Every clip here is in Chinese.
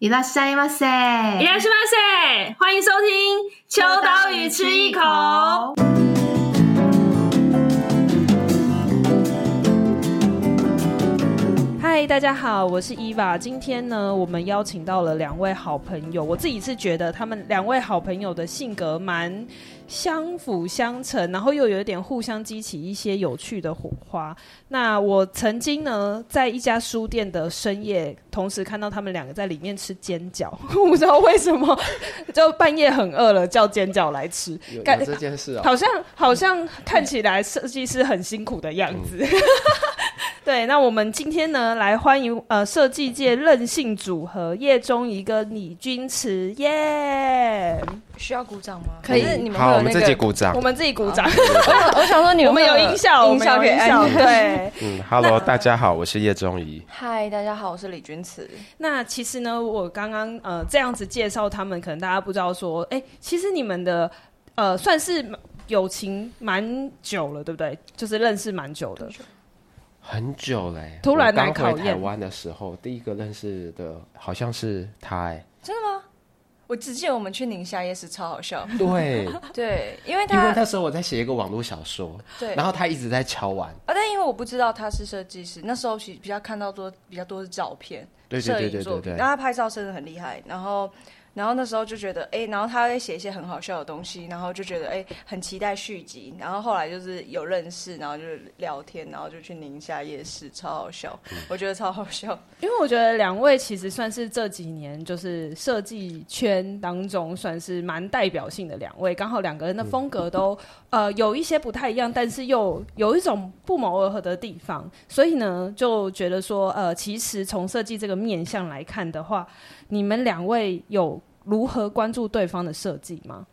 いらっしゃいませ，いらっしゃいませ，欢迎收听《秋刀鱼吃一口》。 嗨，大家好，我是伊娃。今天呢，我们邀请到了两位好朋友。我自己是觉得他们两位好朋友的性格蛮相辅相成，然后又有一点互相激起一些有趣的火花。那我曾经呢，在一家书店的深夜，同时看到他们两个在里面吃煎饺，我不知道为什么，就半夜很饿了，叫煎饺来吃。有，这件事啊、哦，好像好像看起来设计师很辛苦的样子。嗯 对，那我们今天呢，来欢迎呃设计界任性组合叶中颐跟李君池耶！Yeah! 需要鼓掌吗？可以，你们、那个、好，我们自己鼓掌，我们自己鼓掌。我想说，你们有音效，音效可以按。对，嗯，Hello，大家好，我是叶中怡。嗨，大家好，我是李君慈。那其实呢，我刚刚呃这样子介绍他们，可能大家不知道说，哎，其实你们的呃算是友情蛮久了，对不对？就是认识蛮久的。很久嘞、欸，突然来考验。台湾的时候，第一个认识的好像是他、欸，哎，真的吗？我只记得我们去宁夏夜市，超好笑。对 对，因为他因为那时候我在写一个网络小说，对，然后他一直在敲完。啊，但因为我不知道他是设计师，那时候其实比较看到多比较多是照片，对对对对对对，然后他拍照真的很厉害，然后。然后那时候就觉得，哎、欸，然后他会写一些很好笑的东西，然后就觉得，哎、欸，很期待续集。然后后来就是有认识，然后就聊天，然后就去宁夏夜市，超好笑，嗯、我觉得超好笑。因为我觉得两位其实算是这几年就是设计圈当中算是蛮代表性的两位，刚好两个人的风格都、嗯、呃有一些不太一样，但是又有一种不谋而合的地方，所以呢就觉得说，呃，其实从设计这个面向来看的话，你们两位有。如何关注对方的设计吗？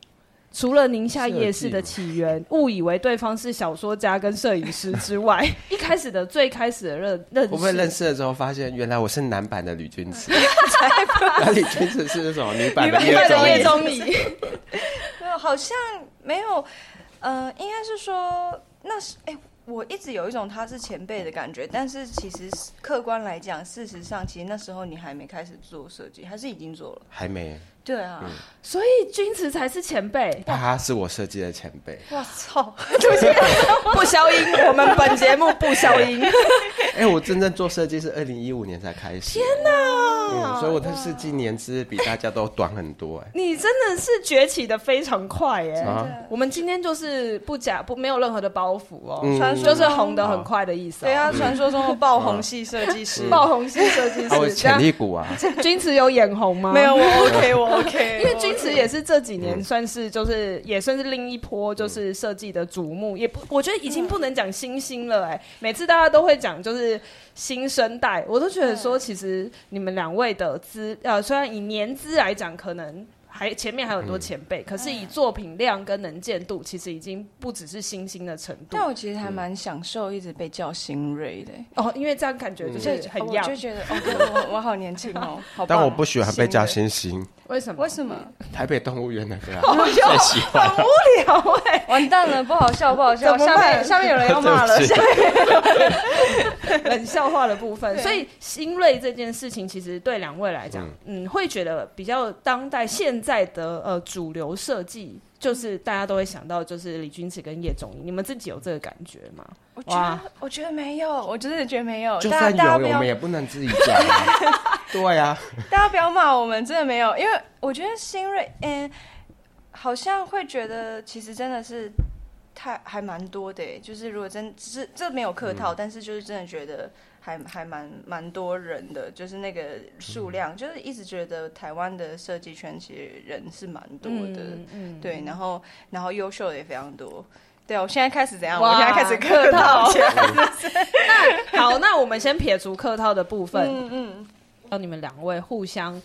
除了宁夏夜市的起源，误以为对方是小说家跟摄影师之外，一开始的最开始的认认识，我们认识了之后，发现原来我是男版的吕君子，那吕君子是那种女版的叶中颐。没有，好像没有，呃，应该是说那是哎。欸我一直有一种他是前辈的感觉，但是其实客观来讲，事实上，其实那时候你还没开始做设计，还是已经做了？还没。对啊，嗯、所以君慈才是前辈，他是我设计的前辈。我操！对不起，不消音，我们本节目不消音。哎、欸，我真正做设计是二零一五年才开始。天哪、嗯！所以我的设计年资比大家都短很多。哎，你真的是崛起的非常快哎！啊、我们今天就是不假不没有任何的包袱哦，传、嗯、说就是红的很快的意思、哦。对啊，传说中的爆红系设计师，爆红系设计师，潜力股啊！君慈有眼红吗？没有，我 OK，我。OK，因为君瓷也是这几年算是就是也算是另一波就是设计的瞩目，也不我觉得已经不能讲新星了哎，每次大家都会讲就是新生代，我都觉得说其实你们两位的资呃虽然以年资来讲可能。还前面还有很多前辈，嗯，可是以作品量跟能见度，其实已经不只是新星的程度。但我其实还蛮享受一直被叫新锐的哦，因为这样感觉就是很样，我就觉得哦，我我好年轻哦，好。但我不喜欢被叫星星。为什么？为什么？台北动物园那个啊，最喜欢。很无聊哎、欸，完蛋了，不好笑，不好笑。下面下面有人要骂了，下面冷笑话的部分。所以新锐这件事情，其实对两位来讲，嗯，嗯，会觉得比较当代现在的呃主流设计，就是大家都会想到就是李君池跟叶中颐。你们自己有这个感觉吗？我觉得我觉得没有，我真的觉得没有。就算有，我们也不能自己讲、啊。对呀、啊，大家不要骂我们，真的没有。因为我觉得新锐，嗯，好像会觉得其实真的是太还蛮多的。就是如果真只是这没有客套、嗯，但是就是真的觉得还还蛮蛮多人的，就是那个数量、嗯，就是一直觉得台湾的设计圈其实人是蛮多的。嗯嗯，对，然后然后优秀的也非常多。对，我现在开始怎样？我现在开始客套。那好，那我们先撇除客套的部分。嗯嗯，让你们两位互相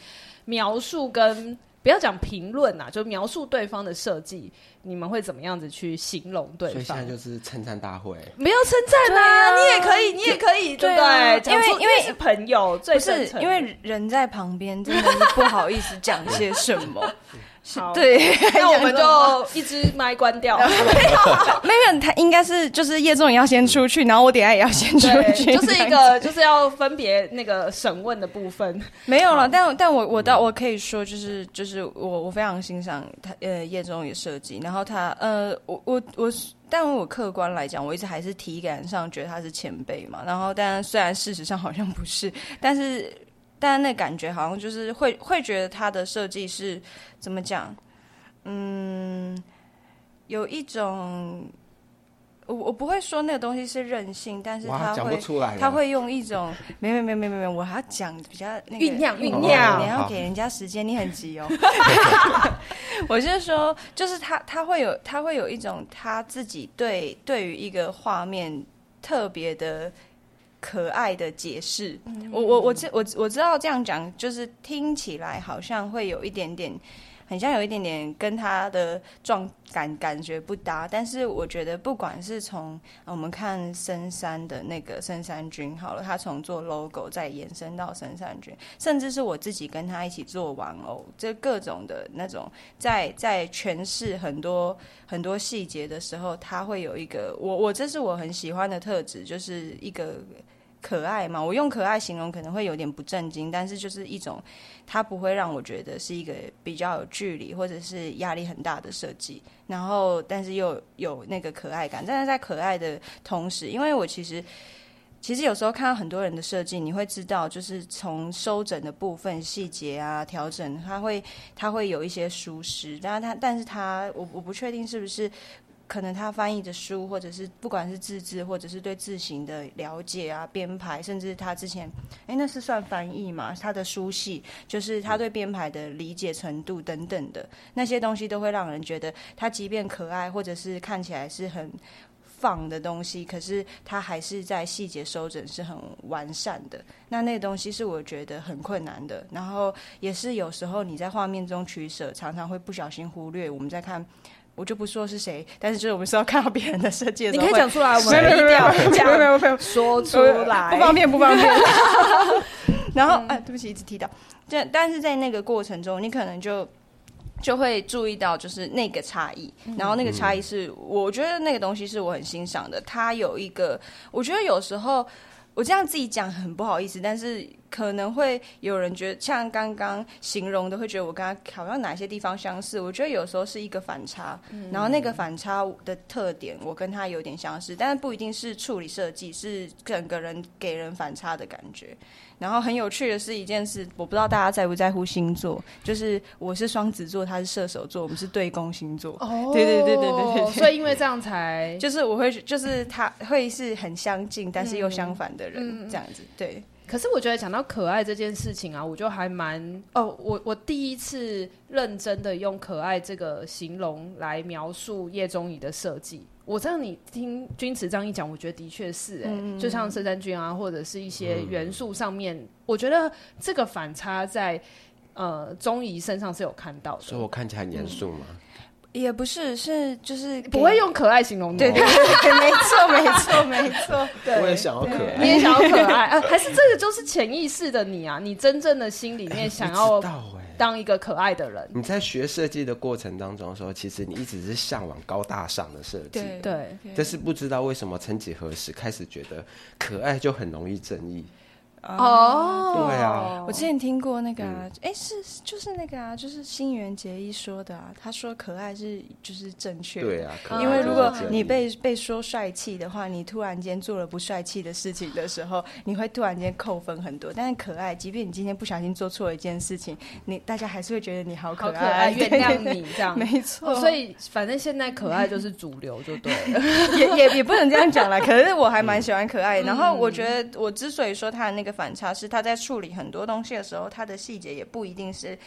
描述跟不要讲评论啊，就描述对方的设计，你们会怎么样子去形容对方？所以现在就是称赞大会。没有称赞啊，你也可以，你也可以，对不对？因为因为是朋友，最是因为人在旁边，真的是不好意思讲些什么。好，对，那我们 就一支麦关掉。没有，没有，他应该是就是叶仲也要先出去，然后我等下也要先出去，就是一个就是要分别那个审问的部分。没有了，但但我我倒我可以说，就是就是我我非常欣赏他呃叶仲也设计，然后他呃我我我，但我客观来讲，我一直还是体感上觉得他是前辈嘛。然后但虽然事实上好像不是，但是。但那感觉好像就是会会觉得他的设计是怎么讲？嗯，有一种我我不会说那个东西是任性，但是他会他会用一种没没没没没没，我还要讲比较那个酝酿酝酿，你要给人家时间，你很急哦。我是说，就是他他会有他会有一种他自己对对于一个画面特别的。可爱的解释，我我我知我我知道这样讲，就是听起来好像会有一点点，很像有一点点跟他的状感感觉不搭。但是我觉得，不管是从我们看深山的那个深山君好了，他从做 logo 再延伸到深山君，甚至是我自己跟他一起做玩偶，这各种的那种在在诠释很多很多细节的时候，他会有一个我我这是我很喜欢的特质，就是一个。可爱嘛，我用可爱形容可能会有点不正经，但是就是一种，它不会让我觉得是一个比较有距离或者是压力很大的设计。然后，但是又有，那个可爱感，但是在可爱的同时，因为我其实其实有时候看到很多人的设计，你会知道，就是从收整的部分细节啊调整，它会它会有一些疏失，但是它但是它我我不确定是不是。可能他翻译的书，或者是不管是字字，或者是对字形的了解啊，编排，甚至他之前，哎，那是算翻译嘛？他的书系，就是他对编排的理解程度等等的那些东西，都会让人觉得他即便可爱，或者是看起来是很放的东西，可是他还是在细节收整是很完善的。那那个东西是我觉得很困难的，然后也是有时候你在画面中取舍，常常会不小心忽略我们在看。我就不说是谁，但是就是我们是要看到别人的设计的时候，你可以讲出来，我们没有没有没有没有没有说出来，不方便不方便。然后哎，对不起，一直提到这，但是在那个过程中，你可能就就会注意到，就是那个差异。然后那个差异是，我觉得那个东西是我很欣赏的。它有一个，我觉得有时候我这样自己讲很不好意思，但是。可能会有人觉得像刚刚形容的，会觉得我跟他好像哪些地方相似。我觉得有时候是一个反差，嗯、然后那个反差的特点，我跟他有点相似，但是不一定是处理设计，是整个人给人反差的感觉。然后很有趣的是一件事，我不知道大家在不在乎星座，就是我是双子座，他是射手座，我们是对宫星座。哦，对对对对对对，所以因为这样才就是我会就是他会是很相近，但是又相反的人，嗯、这样子对。可是我觉得讲到可爱这件事情啊，我就还蛮哦，我我第一次认真的用可爱这个形容来描述叶中仪的设计。我这样你听钧慈这样一讲，我觉得的确是哎、就像森山君啊，或者是一些元素上面，我觉得这个反差在呃中仪身上是有看到的。所以我看起来很严肃吗？嗯也不是，是就是不会用可爱形容的。对对对，没错没错没错。对，我也想要可爱，你也想要可爱啊？还是这个就是潜意识的你啊？你真正的心里面想要当一个可爱的人。你在学设计的过程当中的时候，其实你一直是向往高大上的设计。对对，但是不知道为什么，曾几何时开始觉得可爱就很容易正义。哦，oh, 对啊，我之前听过那个，哎、嗯，是就是那个啊，就是新垣结衣说的啊，他说可爱是就是正确的，对啊，因为如果你被被说帅气的话，你突然间做了不帅气的事情的时候，你会突然间扣分很多。但是可爱，即便你今天不小心做错了一件事情，你大家还是会觉得你好可爱，可爱原谅你这样，没错、哦。所以反正现在可爱就是主流，就对了，也也也不能这样讲了。可是我还蛮喜欢可爱，嗯、然后我觉得我之所以说他的那个。反差是他在处理很多东西的时候，他的细节也不一定是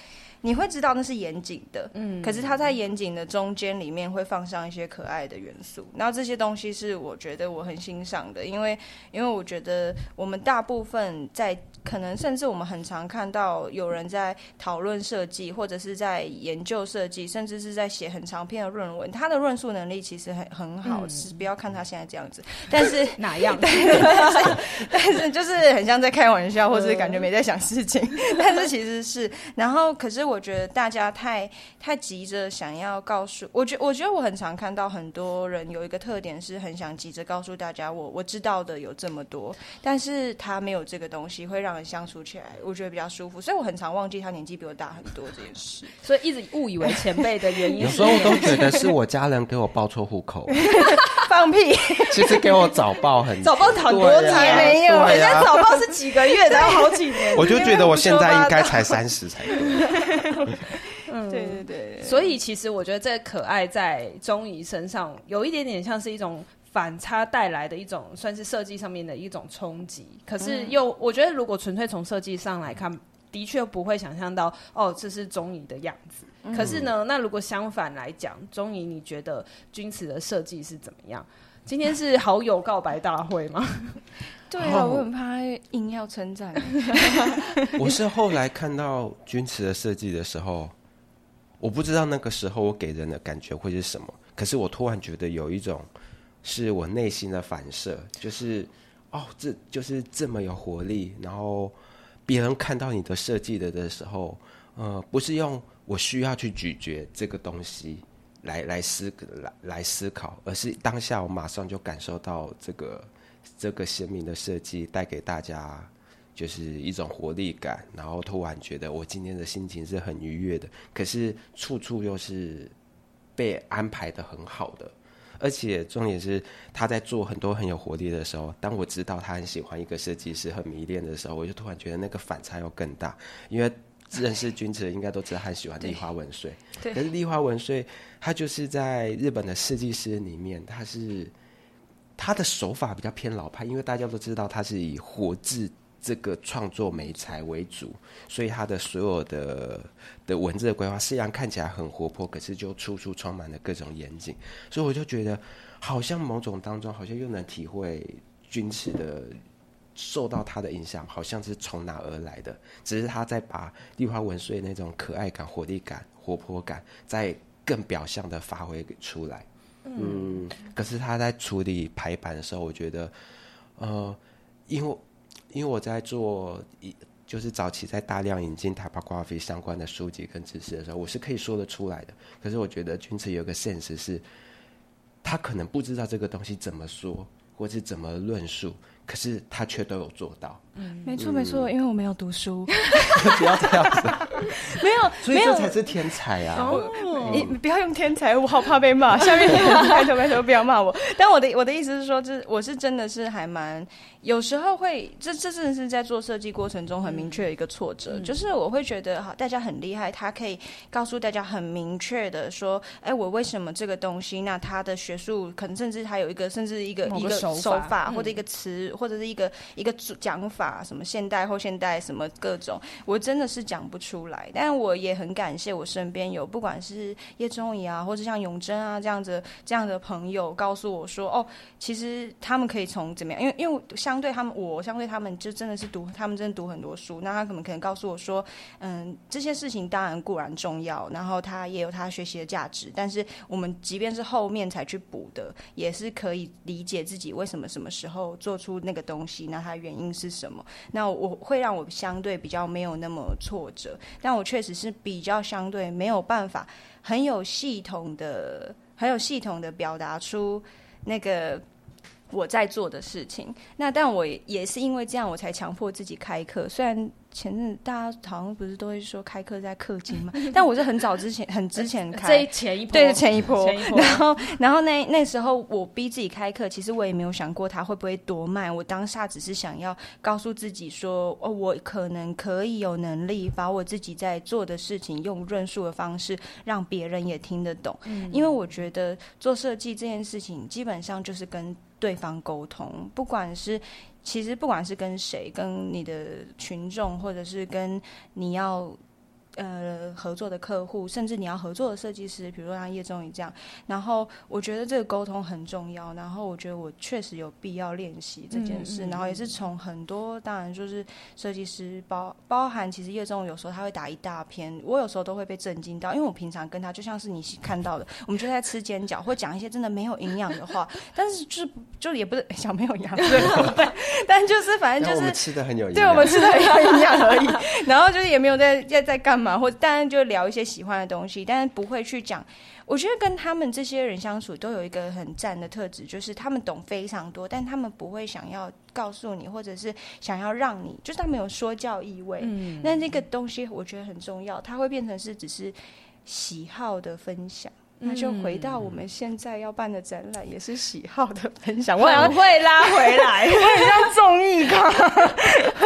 你会知道那是严谨的，嗯，可是他在严谨的中间里面会放上一些可爱的元素，然后这些东西是我觉得我很欣赏的，因为因为我觉得我们大部分在可能甚至我们很常看到有人在讨论设计，或者是在研究设计，甚至是在写很长篇的论文。他的论述能力其实很很好，是、嗯、不要看他现在这样子，但是哪样？但是，但是就是很像在开玩笑，或是感觉没在想事情。嗯、但是其实是，然后可是我觉得大家太太急着想要告诉，我觉我觉得我很常看到很多人有一个特点是很想急着告诉大家我，我我知道的有这么多，但是他没有这个东西会让。相处起来，我觉得比较舒服，所以我很常忘记他年纪比我大很多这件事，所以一直误以为前辈的原因。有时候我都觉得是我家人给我报错户口，放屁！其实给我早报很早报很多年、啊、没有，人家早报是几个月，然后好几年。我就觉得我现在应该才三十才对。嗯，对对对。所以其实我觉得这可爱在中仪身上有一点点像是一种。反差带来的一种，算是设计上面的一种冲击。可是又，我觉得如果纯粹从设计上来看，的确不会想象到，哦，这是中仪的样子。可是呢，那如果相反来讲，中仪你觉得钧瓷的设计是怎么样？今天是好友告白大会吗？对啊，我很怕硬要称赞。我是后来看到钧瓷的设计的时候，我不知道那个时候我给人的感觉会是什么。可是我突然觉得有一种。是我内心的反射，就是哦，这就是这么有活力。然后别人看到你的设计的的时候，呃，不是用我需要去咀嚼这个东西来来思来来思考，而是当下我马上就感受到这个这个鲜明的设计带给大家就是一种活力感，然后突然觉得我今天的心情是很愉悦的。可是处处又是被安排的很好的。而且重点是，他在做很多很有活力的时候，当我知道他很喜欢一个设计师，很迷恋的时候，我就突然觉得那个反差又更大。因为认识君子应该都知道，他很喜欢立花文穗。对。可是立花文穗，他就是在日本的设计师里面，他是他的手法比较偏老派，因为大家都知道他是以活字。这个创作美材为主，所以他的所有的的文字的规划，虽然看起来很活泼，可是就处处充满了各种严谨。所以我就觉得，好像某种当中，好像又能体会钧慈的受到他的影响，好像是从哪而来的。只是他在把立花文穗那种可爱感、活力感、活泼感，在更表象的发挥出来。嗯，可是他在处理排版的时候，我觉得，呃，因为。因为我在做一，就是早期在大量引进 typography 相关的书籍跟知识的时候，我是可以说得出来的。可是我觉得君子有个现实是，他可能不知道这个东西怎么说，或是怎么论述。可是他却都有做到，嗯，没错没错，因为我没有读书，不要这样子，没有，所以这才是天才啊！你不要用天才，我好怕被骂。下面拜托拜托不要骂我。但我的我的意思是说，这我是真的是还蛮有时候会，这这真的是在做设计过程中很明确的一个挫折，就是我会觉得哈，大家很厉害，他可以告诉大家很明确的说，哎，我为什么这个东西？那他的学术可能甚至还有一个甚至一个一个手法或者一个词。或者是一个一个讲法，什么现代后现代什么各种，我真的是讲不出来。但我也很感谢我身边有不管是叶中仪啊，或者像永贞啊这样子这样的朋友，告诉我说，哦，其实他们可以从怎么样？因为因为相对他们，我相对他们就真的是读，他们真的读很多书。那他可能可能告诉我说，嗯，这些事情当然固然重要，然后他也有他学习的价值。但是我们即便是后面才去补的，也是可以理解自己为什么什么时候做出。那个东西，那它原因是什么？那我会让我相对比较没有那么挫折，但我确实是比较相对没有办法很有系统的、很有系统的表达出那个我在做的事情。那但我也是因为这样，我才强迫自己开课，虽然。前阵大家好像不是都会说开课在氪金嘛？但我是很早之前、很之前开，这前一波对前一波，前一波。然后，然后那那时候我逼自己开课，其实我也没有想过它会不会多卖。我当下只是想要告诉自己说，哦，我可能可以有能力把我自己在做的事情用论述的方式让别人也听得懂。嗯，因为我觉得做设计这件事情基本上就是跟对方沟通，不管是。其实不管是跟谁，跟你的群众，或者是跟你要呃合作的客户，甚至你要合作的设计师，比如说像叶宗仪这样。然后我觉得这个沟通很重要。然后我觉得我确实有必要练习这件事。嗯嗯、然后也是从很多，当然就是设计师包包含，其实叶宗仪有时候他会打一大篇，我有时候都会被震惊到，因为我平常跟他就像是你看到的，我们就在吃煎饺，会讲一些真的没有营养的话，但是就是就也不是小没有营养，对对，但就是反正就是吃的很有营养，对我们吃的很有营养而已。然后就是也没有在在在干嘛，或者当然就聊一些喜欢的东西，但是不会去讲。我觉得跟他们这些人相处都有一个很赞的特质，就是他们懂非常多，但他们不会想要告诉你，或者是想要让你，就是他们有说教意味。嗯，那那个东西我觉得很重要，它会变成是只是喜好的分享。那就回到我们现在要办的展览，也是喜好的分享。我很会拉回来，我很像综艺咖。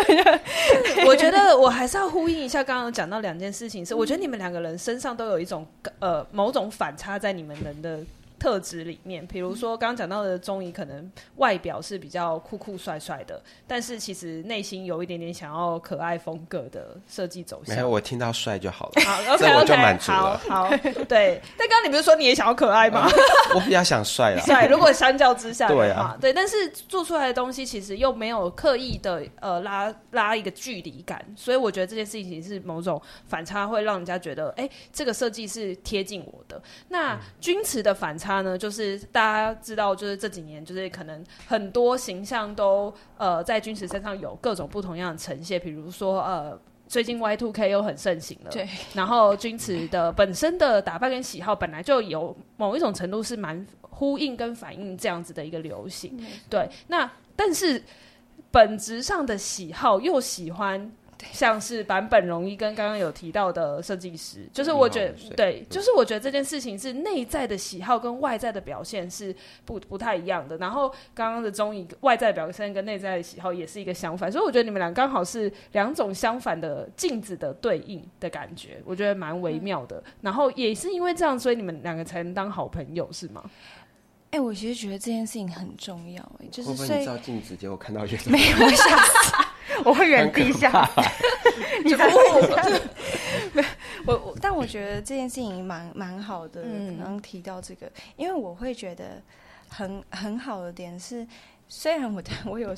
我觉得我还是要呼应一下，刚刚讲到两件事情，是我觉得你们两个人身上都有一种呃某种反差在你们人的。特质里面，比如说刚刚讲到的钟仪，可能外表是比较酷酷帅帅的，但是其实内心有一点点想要可爱风格的设计走向。没有，我听到帅就好了，好，OK OK，好，好，对。但刚刚你不是说你也想要可爱吗？呃、我比较想帅啊。帅，如果相较之下对啊，对。但是做出来的东西其实又没有刻意的呃拉拉一个距离感，所以我觉得这件事情是某种反差，会让人家觉得，哎、欸，这个设计是贴近我的。那钧慈的反差。他呢，就是大家知道，就是这几年，就是可能很多形象都呃在君池身上有各种不同样的呈现，比如说呃最近 Y two K 又很盛行了，对，然后君池的本身的打扮跟喜好本来就有某一种程度是蛮呼应跟反映这样子的一个流行，嗯、对，那但是本质上的喜好又喜欢。像是版本容易跟刚刚有提到的设计师，就是我觉得对，就是我觉得这件事情是内在的喜好跟外在的表现是不不太一样的。然后刚刚的综艺外在表现跟内在的喜好也是一个相反，所以我觉得你们俩刚好是两种相反的镜子的对应的感觉，我觉得蛮微妙的。嗯、然后也是因为这样，所以你们两个才能当好朋友，是吗？哎、欸，我其实觉得这件事情很重要、欸，哎，就是会不会你照镜子结果看到一没有下 我会原地下，你不会。我 我，但我觉得这件事情蛮蛮好的。刚刚提到这个，因为我会觉得很很好的点是，虽然我我有。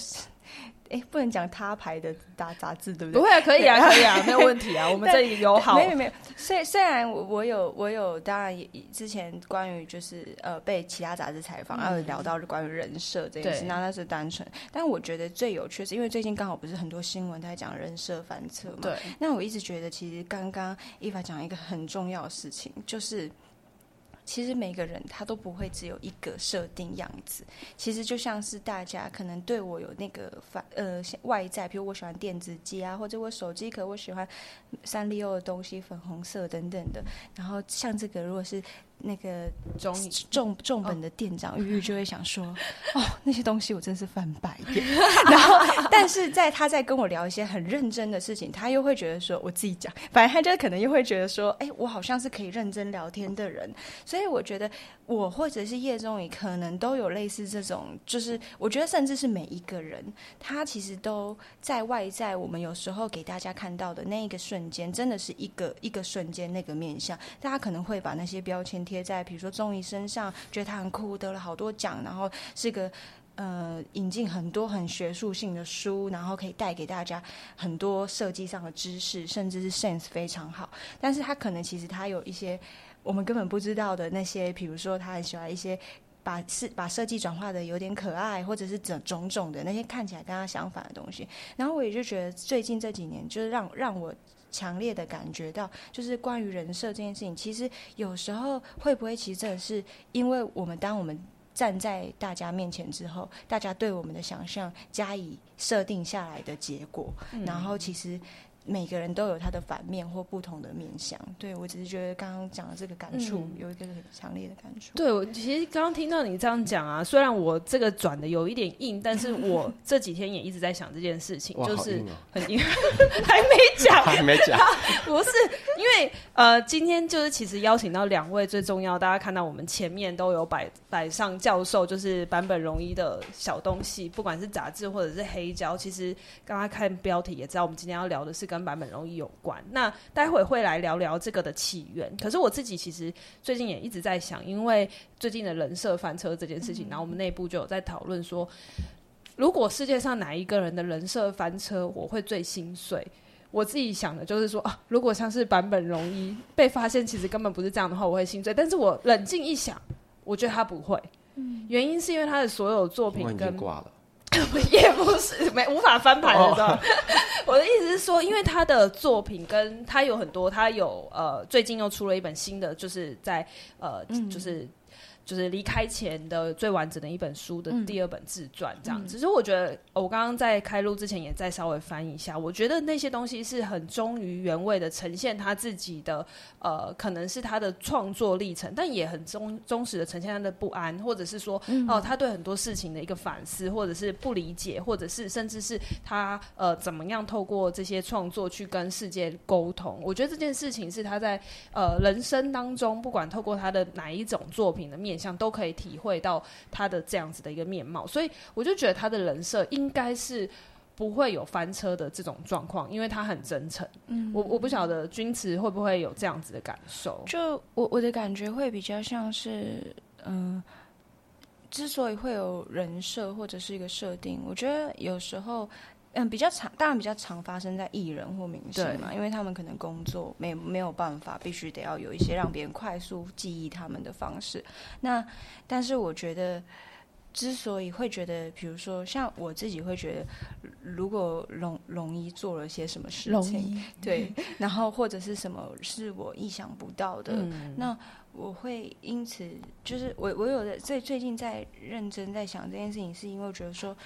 哎，不能讲他牌的杂杂志，对不对？不会啊，可以啊，可以啊，没有问题啊。我们这里有好。没有没有。虽虽然我我有我有，当然也之前关于就是呃被其他杂志采访，然后聊到关于人设这件事，那那是单纯。但我觉得最有趣是，因为最近刚好不是很多新闻在讲人设翻车嘛。对。那我一直觉得，其实刚刚伊凡讲一个很重要的事情，就是。其实每个人他都不会只有一个设定样子，其实就像是大家可能对我有那个反呃外在，比如我喜欢电子机啊，或者我手机壳我喜欢三丽鸥的东西，粉红色等等的。然后像这个如果是。那个重重重本的店长玉玉就会想说：“ 哦，那些东西我真是翻白眼。”然后，但是在他在跟我聊一些很认真的事情，他又会觉得说：“我自己讲。”反正他就可能又会觉得说：“哎，我好像是可以认真聊天的人。”所以我觉得我或者是叶宗仪可能都有类似这种，就是我觉得甚至是每一个人，他其实都在外在我们有时候给大家看到的那一个瞬间，真的是一个一个瞬间那个面相，大家可能会把那些标签。贴在比如说综艺身上，觉得他很酷，得了好多奖，然后是个呃引进很多很学术性的书，然后可以带给大家很多设计上的知识，甚至是 sense 非常好。但是他可能其实他有一些我们根本不知道的那些，比如说他很喜欢一些把设把设计转化的有点可爱，或者是种种种的那些看起来跟他相反的东西。然后我也就觉得最近这几年，就是让让我。强烈的感觉到，就是关于人设这件事情，其实有时候会不会，其实真的是因为我们当我们站在大家面前之后，大家对我们的想象加以设定下来的结果，嗯、然后其实。每个人都有他的反面或不同的面相，对，我只是觉得刚刚讲的这个感触、嗯、有一个很强烈的感触。对，我其实刚刚听到你这样讲啊，虽然我这个转的有一点硬，但是我这几天也一直在想这件事情，就是很硬，还没讲，还没讲，不是因为呃，今天就是其实邀请到两位最重要，大家看到我们前面都有摆摆上教授就是版本容一的小东西，不管是杂志或者是黑胶，其实刚刚看标题也知道，我们今天要聊的是跟坂本容易有关。那待会会来聊聊这个的起源。可是我自己其实最近也一直在想，因为最近的人设翻车这件事情，嗯、然后我们内部就有在讨论说，如果世界上哪一个人的人设翻车，我会最心碎。我自己想的就是说啊，如果像是版本容易被发现，其实根本不是这样的话，我会心碎。但是我冷静一想，我觉得他不会。嗯，原因是因为他的所有作品跟挂了，也不是没无法翻盘的，知道？我的意思是说，因为他的作品跟他有很多，他有呃，最近又出了一本新的，就是在呃，嗯、就是。就是离开前的最完整的一本书的第二本自传，这样子。其实、嗯、我觉得，我刚刚在开录之前也再稍微翻一下，我觉得那些东西是很忠于原味的呈现他自己的，呃，可能是他的创作历程，但也很忠忠实的呈现他的不安，或者是说，哦、他对很多事情的一个反思，或者是不理解，或者是甚至是他呃怎么样透过这些创作去跟世界沟通。我觉得这件事情是他在呃人生当中，不管透过他的哪一种作品的面。像都可以体会到他的这样子的一个面貌，所以我就觉得他的人设应该是不会有翻车的这种状况，因为他很真诚。嗯，我我不晓得君慈会不会有这样子的感受。就我我的感觉会比较像是，嗯、呃，之所以会有人设或者是一个设定，我觉得有时候。嗯，比较常，当然比较常发生在艺人或明星嘛，因为他们可能工作没没有办法，必须得要有一些让别人快速记忆他们的方式。那但是我觉得，之所以会觉得，比如说像我自己会觉得，如果龙龙一做了些什么事情，一对，然后或者是什么是我意想不到的，嗯、那我会因此就是我我有的最最近在认真在想这件事情，是因为我觉得说。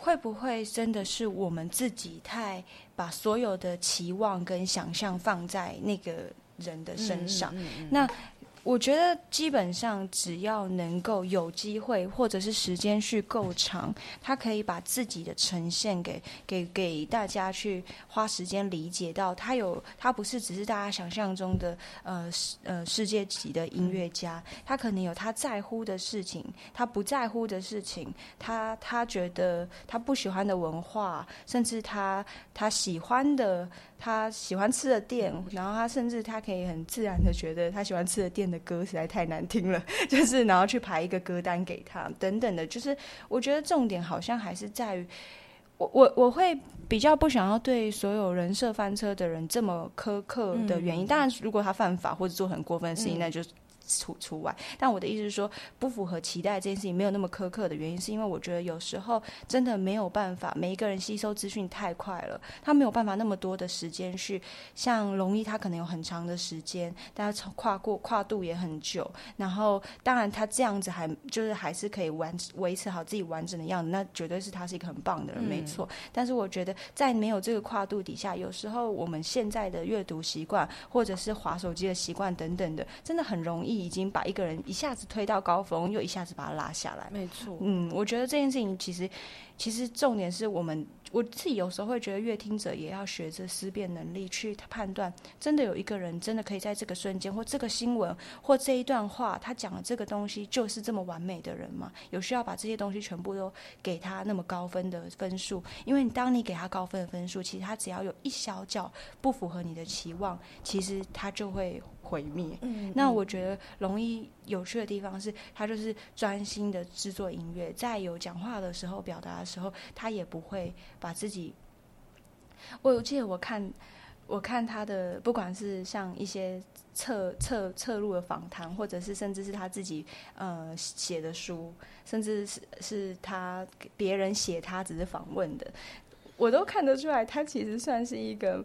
会不会真的是我们自己太把所有的期望跟想象放在那个人的身上？嗯嗯嗯、那。我觉得基本上只要能够有机会，或者是时间去够长，他可以把自己的呈现给给给大家去花时间理解到，他有他不是只是大家想象中的呃呃世界级的音乐家，他可能有他在乎的事情，他不在乎的事情，他他觉得他不喜欢的文化，甚至他他喜欢的。他喜欢吃的店，然后他甚至他可以很自然的觉得他喜欢吃的店的歌实在太难听了，就是然后去排一个歌单给他等等的，就是我觉得重点好像还是在于我我我会比较不想要对所有人设翻车的人这么苛刻的原因，当然如果他犯法或者做很过分的事情，那就。除除外，但我的意思是说，不符合期待这件事情没有那么苛刻的原因，是因为我觉得有时候真的没有办法，每一个人吸收资讯太快了，他没有办法那么多的时间去像龙一，他可能有很长的时间，但他跨过跨度也很久，然后当然他这样子还就是还是可以完维持好自己完整的样子，那绝对是他是一个很棒的人，没错。但是我觉得在没有这个跨度底下，有时候我们现在的阅读习惯或者是划手机的习惯等等的，真的很容易。已经把一个人一下子推到高峰，又一下子把他拉下来。没错，嗯，我觉得这件事情其实，其实重点是我们。我自己有时候会觉得，阅听者也要学着思辨能力去判断，真的有一个人真的可以在这个瞬间，或这个新闻，或这一段话，他讲的这个东西就是这么完美的人吗？有需要把这些东西全部都给他那么高分的分数？因为当你给他高分的分数，其实他只要有一小角不符合你的期望，其实他就会毁灭。那我觉得龙一有趣的地方是，他就是专心的制作音乐，在有讲话的时候、表达的时候，他也不会。把自己，我有记得我看，我看他的，不管是像一些侧侧侧录的访谈，或者是甚至是他自己呃写的书，甚至是是他别人写他只是访问的，我都看得出来，他其实算是一个。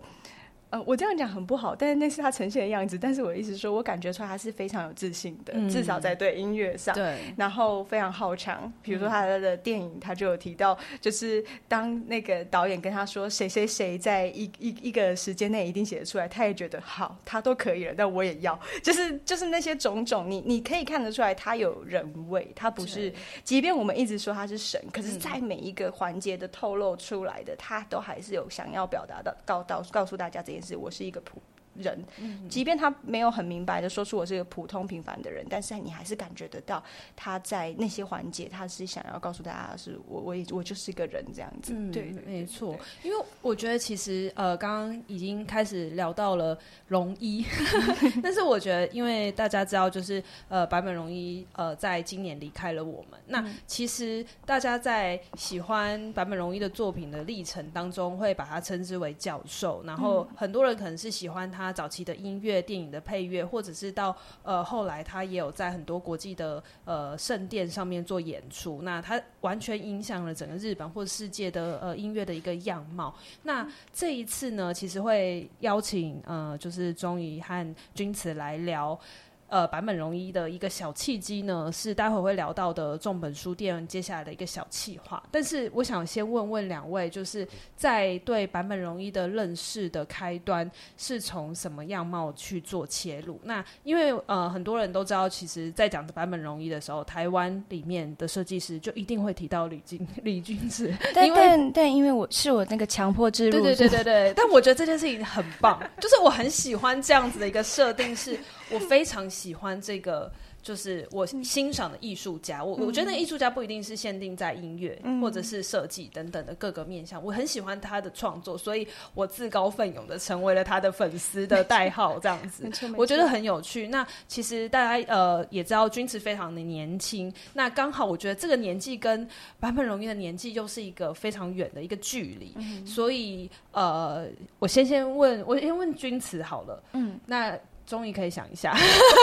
呃，我这样讲很不好，但是那是他呈现的样子。但是我的意思说，我感觉出来他是非常有自信的，嗯、至少在对音乐上，对，然后非常好强。比如说他的电影，他就有提到，就是当那个导演跟他说谁谁谁在一一一个时间内一定写得出来，他也觉得好，他都可以了，但我也要。就是就是那些种种，你你可以看得出来，他有人味，他不是。即便我们一直说他是神，可是，在每一个环节的透露出来的，他都还是有想要表达的，告到告诉大家这件事。我是一个普人，嗯，即便他没有很明白的说出我是一个普通平凡的人，但是你还是感觉得到他在那些环节，他是想要告诉大家，是我，我也我就是一个人这样子。嗯，对，没错。因为我觉得其实呃，刚刚已经开始聊到了龙一，但是我觉得，因为大家知道，就是呃，坂本龙一呃，在今年离开了我们。那其实大家在喜欢坂本龙一的作品的历程当中，会把他称之为教授，然后很多人可能是喜欢他早期的音乐、电影的配乐，或者是到呃后来他也有在很多国际的呃圣殿上面做演出。那他完全影响了整个日本或者世界的呃音乐的一个样貌。那这一次呢，其实会邀请呃就是钟仪和君慈来聊。呃，坂本龙一的一个小契机呢，是待会会聊到的重本书店接下来的一个小企划。但是，我想先问问两位，就是在对坂本龙一的认识的开端是从什么样貌去做切入？那因为呃，很多人都知道，其实，在讲坂本龙一的时候，台湾里面的设计师就一定会提到李君 李君子。但但但，因为我是我那个强迫之路，对对对对 对。但我觉得这件事情很棒，就是我很喜欢这样子的一个设定，是我非常。喜欢这个。就是我欣赏的艺术家，我我觉得艺术家不一定是限定在音乐、嗯、或者是设计等等的各个面向，我很喜欢他的创作，所以我自告奋勇的成为了他的粉丝的代号，这样子，我觉得很有趣。那其实大家呃也知道，君池非常的年轻，那刚好我觉得这个年纪跟坂本龙一的年纪又是一个非常远的一个距离、嗯，所以呃，我先先问，我先问君池好了，嗯，那。终于可以想一下，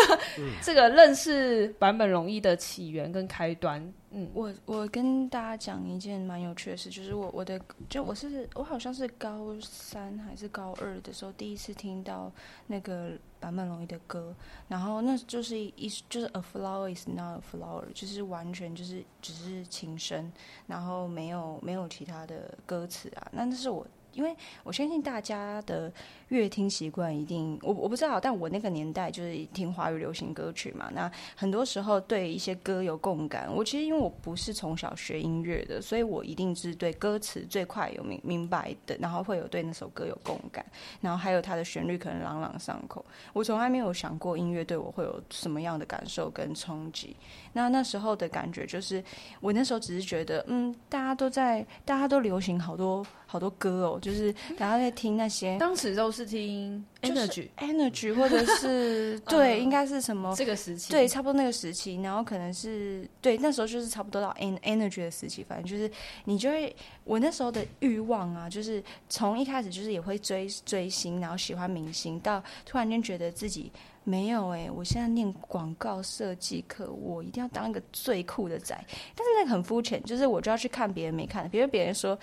这个认识版本龙一的起源跟开端。嗯，我我跟大家讲一件蛮有趣的事，就是我我的就我是我好像是高三还是高二的时候第一次听到那个坂本龙一的歌，然后那就是一就是 A flower is not a flower，就是完全就是只是琴声，然后没有没有其他的歌词啊，那那是我。因为我相信大家的乐听习惯一定，我我不知道，但我那个年代就是听华语流行歌曲嘛，那很多时候对一些歌有共感。我其实因为我不是从小学音乐的，所以我一定是对歌词最快有明明白的，然后会有对那首歌有共感，然后还有它的旋律可能朗朗上口。我从来没有想过音乐对我会有什么样的感受跟冲击。那那时候的感觉就是，我那时候只是觉得，嗯，大家都在，大家都流行好多好多歌哦，就是大家在听那些，当时都是听 energy energy 或者是 对、嗯，应该是什么这个时期，对，差不多那个时期，然后可能是对，那时候就是差不多到 nenergy 的时期，反正就是你就会，我那时候的欲望啊，就是从一开始就是也会追追星，然后喜欢明星，到突然间觉得自己。没有哎、我现在念广告设计课，我一定要当一个最酷的仔。但是那个很肤浅，就是我就要去看别人没看的，比如别人说，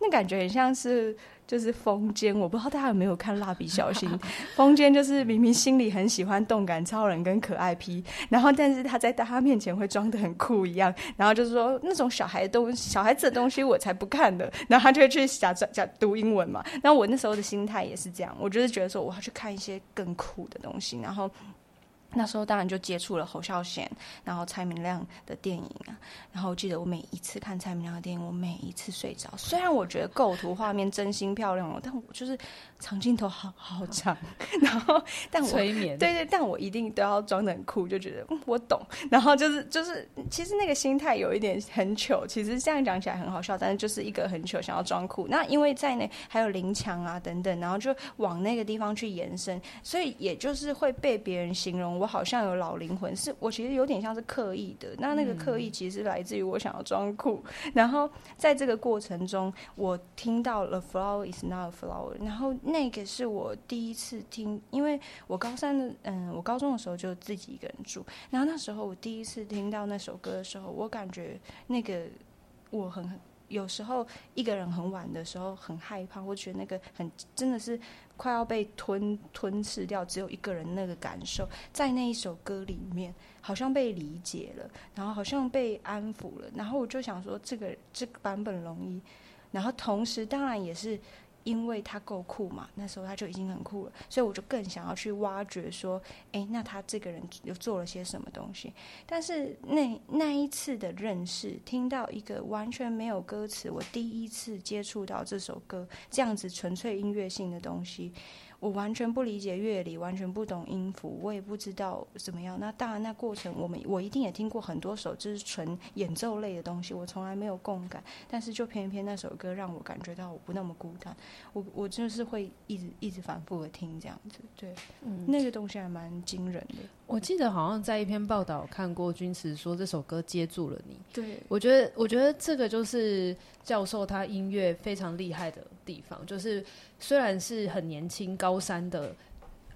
那感觉很像是。就是风间，我不知道大家有没有看《蜡笔小新》。风间就是明明心里很喜欢动感超人跟可爱 P，然后但是他在大家面前会装得很酷一样，然后就是说那种小孩东、小孩子的东西我才不看的，然后他就会去假装假读英文嘛。然后我那时候的心态也是这样，我就是觉得说我要去看一些更酷的东西，然后。那时候当然就接触了侯孝贤，然后蔡明亮的电影啊。然后我记得我每一次看蔡明亮的电影，我每一次睡着。虽然我觉得构图画面真心漂亮哦，但我就是长镜头好好长。然后，但我催眠对对，但我一定都要装得很酷，就觉得嗯我懂。然后就是就是，其实那个心态有一点很糗。其实这样讲起来很好笑，但是就是一个很糗，想要装酷。那因为在那还有林强啊等等，然后就往那个地方去延伸，所以也就是会被别人形容。我好像有老灵魂，是我其实有点像是刻意的。那那个刻意其实来自于我想要装酷。嗯。然后在这个过程中，我听到了《Flower Is Not a Flower》，然后那个是我第一次听，因为我高三的，嗯，我高中的时候就自己一个人住。然后那时候我第一次听到那首歌的时候，我感觉那个我很有时候一个人很晚的时候很害怕，我觉得那个很真的是。快要被吞吞噬掉，只有一个人那个感受，在那一首歌里面，好像被理解了，然后好像被安抚了，然后我就想说，这个这个版本容易，然后同时当然也是。因为他够酷嘛，那时候他就已经很酷了，所以我就更想要去挖掘说，诶，那他这个人又做了些什么东西？但是那那一次的认识，听到一个完全没有歌词，我第一次接触到这首歌这样子纯粹音乐性的东西。我完全不理解乐理，完全不懂音符，我也不知道怎么样。那当然，那过程我们我一定也听过很多首就是纯演奏类的东西，我从来没有共感。但是就偏偏那首歌让我感觉到我不那么孤单，我我就是会一直一直反复的听这样子。对，嗯，那个东西还蛮惊人的。我记得好像在一篇报道看过君池说这首歌接住了你。对，我觉得我觉得这个就是教授他音乐非常厉害的地方，就是虽然是很年轻高三的。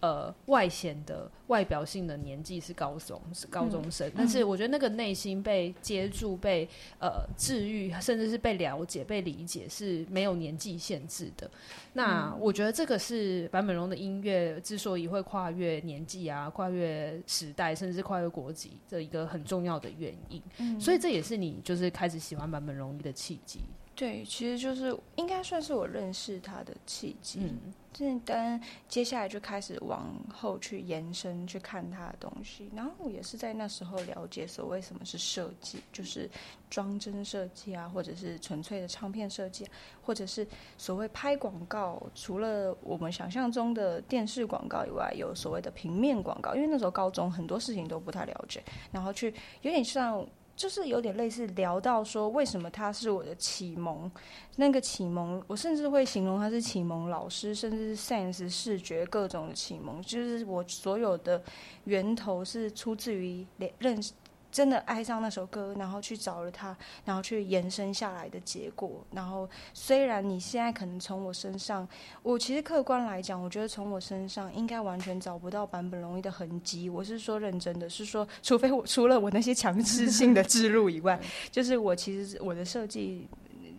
呃，外显的外表性的年纪是高中是高中生，嗯，但是我觉得那个内心被接住、被呃治愈，甚至是被了解、被理解是没有年纪限制的。那我觉得这个是坂本龙的音乐之所以会跨越年纪啊、跨越时代，甚至跨越国籍的一个很重要的原因。嗯，所以这也是你就是开始喜欢坂本龙一的契机。对，其实就是应该算是我认识他的契机。嗯，这当接下来就开始往后去延伸去看他的东西，然后也是在那时候了解所谓什么是设计，就是装帧设计啊，或者是纯粹的唱片设计，或者是所谓拍广告，除了我们想象中的电视广告以外，有所谓的平面广告。因为那时候高中很多事情都不太了解，然后去有点像。就是有点类似聊到说，为什么他是我的启蒙，那个启蒙，我甚至会形容他是启蒙老师，甚至是 sense 视觉各种的启蒙，就是我所有的源头是出自于认识。真的爱上那首歌，然后去找了他，然后去延伸下来的结果。然后虽然你现在可能从我身上，我其实客观来讲，我觉得从我身上应该完全找不到版本龙一的痕迹。我是说认真的，是说除非我除了我那些强制性的 置入以外，就是我其实我的设计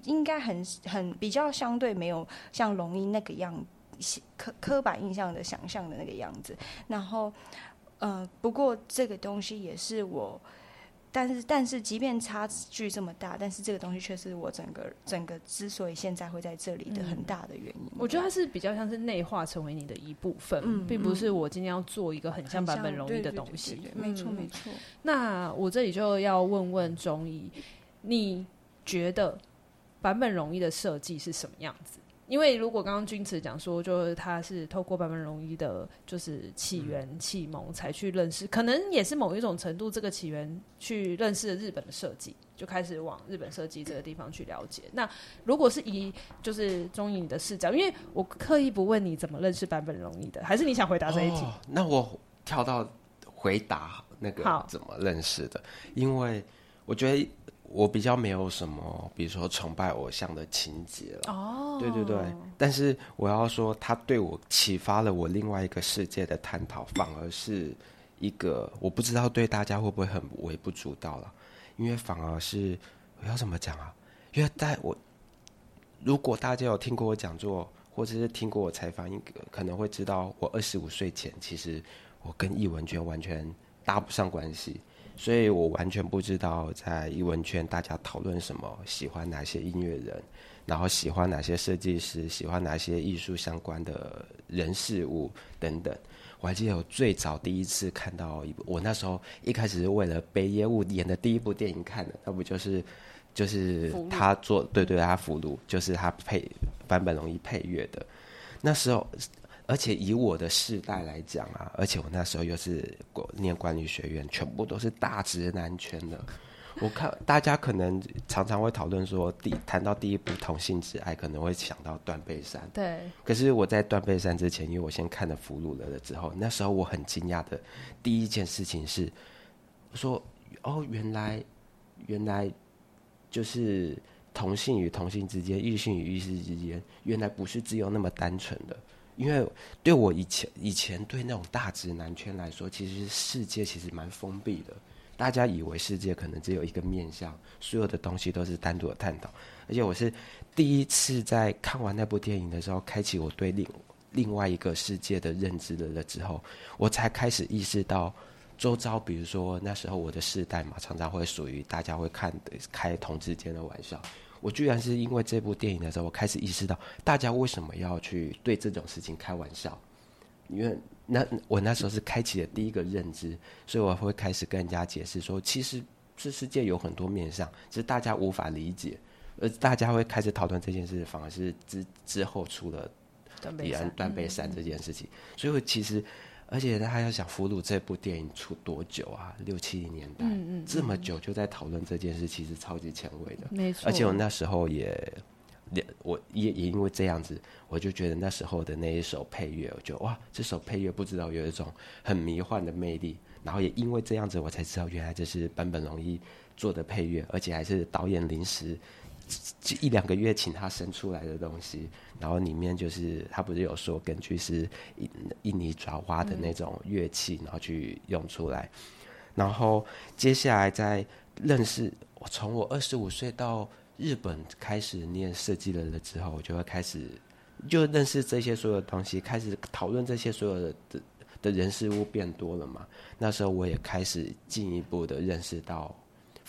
应该很很比较相对没有像龙一那个样刻刻板印象的想象的那个样子。然后呃，不过这个东西也是我。但是，但是，即便差距这么大，但是这个东西却是我整个整个之所以现在会在这里的很大的原因。我觉得它是比较像是内化成为你的一部分，嗯、并不是我今天要做一个很像版本容易的东西。没错，没错。那我这里就要问问中医，你觉得版本容易的设计是什么样子？因为如果刚刚君慈讲说，就是他是透过坂本龙一的，就是起源启蒙才去认识，可能也是某一种程度这个起源去认识了日本的设计，就开始往日本设计这个地方去了解。那如果是以就是中医你的视角，因为我刻意不问你怎么认识坂本龙一的，还是你想回答这一题？哦，那我跳到回答那个怎么认识的，因为我觉得。我比较没有什么，比如说崇拜偶像的情节了。哦，对对对。但是我要说，他对我启发了我另外一个世界的探讨，反而是一个我不知道对大家会不会很微不足道了。因为反而是我要怎么讲啊？因为在我如果大家有听过我讲座，或者是听过我采访，一个可能会知道，我二十五岁前其实我跟易文娟完全搭不上关系。所以我完全不知道在艺文圈大家讨论什么，喜欢哪些音乐人，然后喜欢哪些设计师，喜欢哪些艺术相关的人事物等等。我还记得我最早第一次看到一部，我那时候一开始是为了北野武演的第一部电影看的，那不就是就是他做对对，他俘虏就是他配版本容易配乐的，那时候。而且以我的世代来讲啊，而且我那时候又是念管理学院，全部都是大直男圈的。我看大家可能常常会讨论说，第谈到第一部同性之爱，可能会想到断背山。对。可是我在断背山之前，因为我先看了《俘虏了》了之后，那时候我很惊讶的第一件事情是，我说：“哦，原来原来就是同性与同性之间，异性与异性之间，原来不是只有那么单纯的。”因为对我以前以前对那种大直男圈来说，其实世界其实蛮封闭的。大家以为世界可能只有一个面向，所有的东西都是单独的探讨。而且我是第一次在看完那部电影的时候，开启我对另另外一个世界的认知了了之后，我才开始意识到，周遭比如说那时候我的世代嘛，常常会属于大家会看开同志间的玩笑。我居然是因为这部电影的时候，我开始意识到大家为什么要去对这种事情开玩笑。因为那我那时候是开启了第一个认知，所以我会开始跟人家解释说，其实这世界有很多面向，只是大家无法理解，而大家会开始讨论这件事，反而是之之后出了李安断背山这件事情。所以我其实，而且他要想《俘虏》这部电影出多久啊？六七零年代，嗯嗯，这么久就在讨论这件事，其实超级前卫的。没错。而且我那时候也，也我也也因为这样子，我就觉得那时候的那一首配乐，我觉得哇，这首配乐不知道有一种很迷幻的魅力。然后也因为这样子，我才知道原来这是坂本龙一做的配乐，而且还是导演临时。就一两个月请他生出来的东西，然后里面就是他不是有说根据是印印尼爪哇的那种乐器，然后去用出来。然后接下来在认识我，从我二十五岁到日本开始念设计了了之后，我就会开始就认识这些所有的东西，开始讨论这些所有的的的人事物变多了嘛。那时候我也开始进一步的认识到。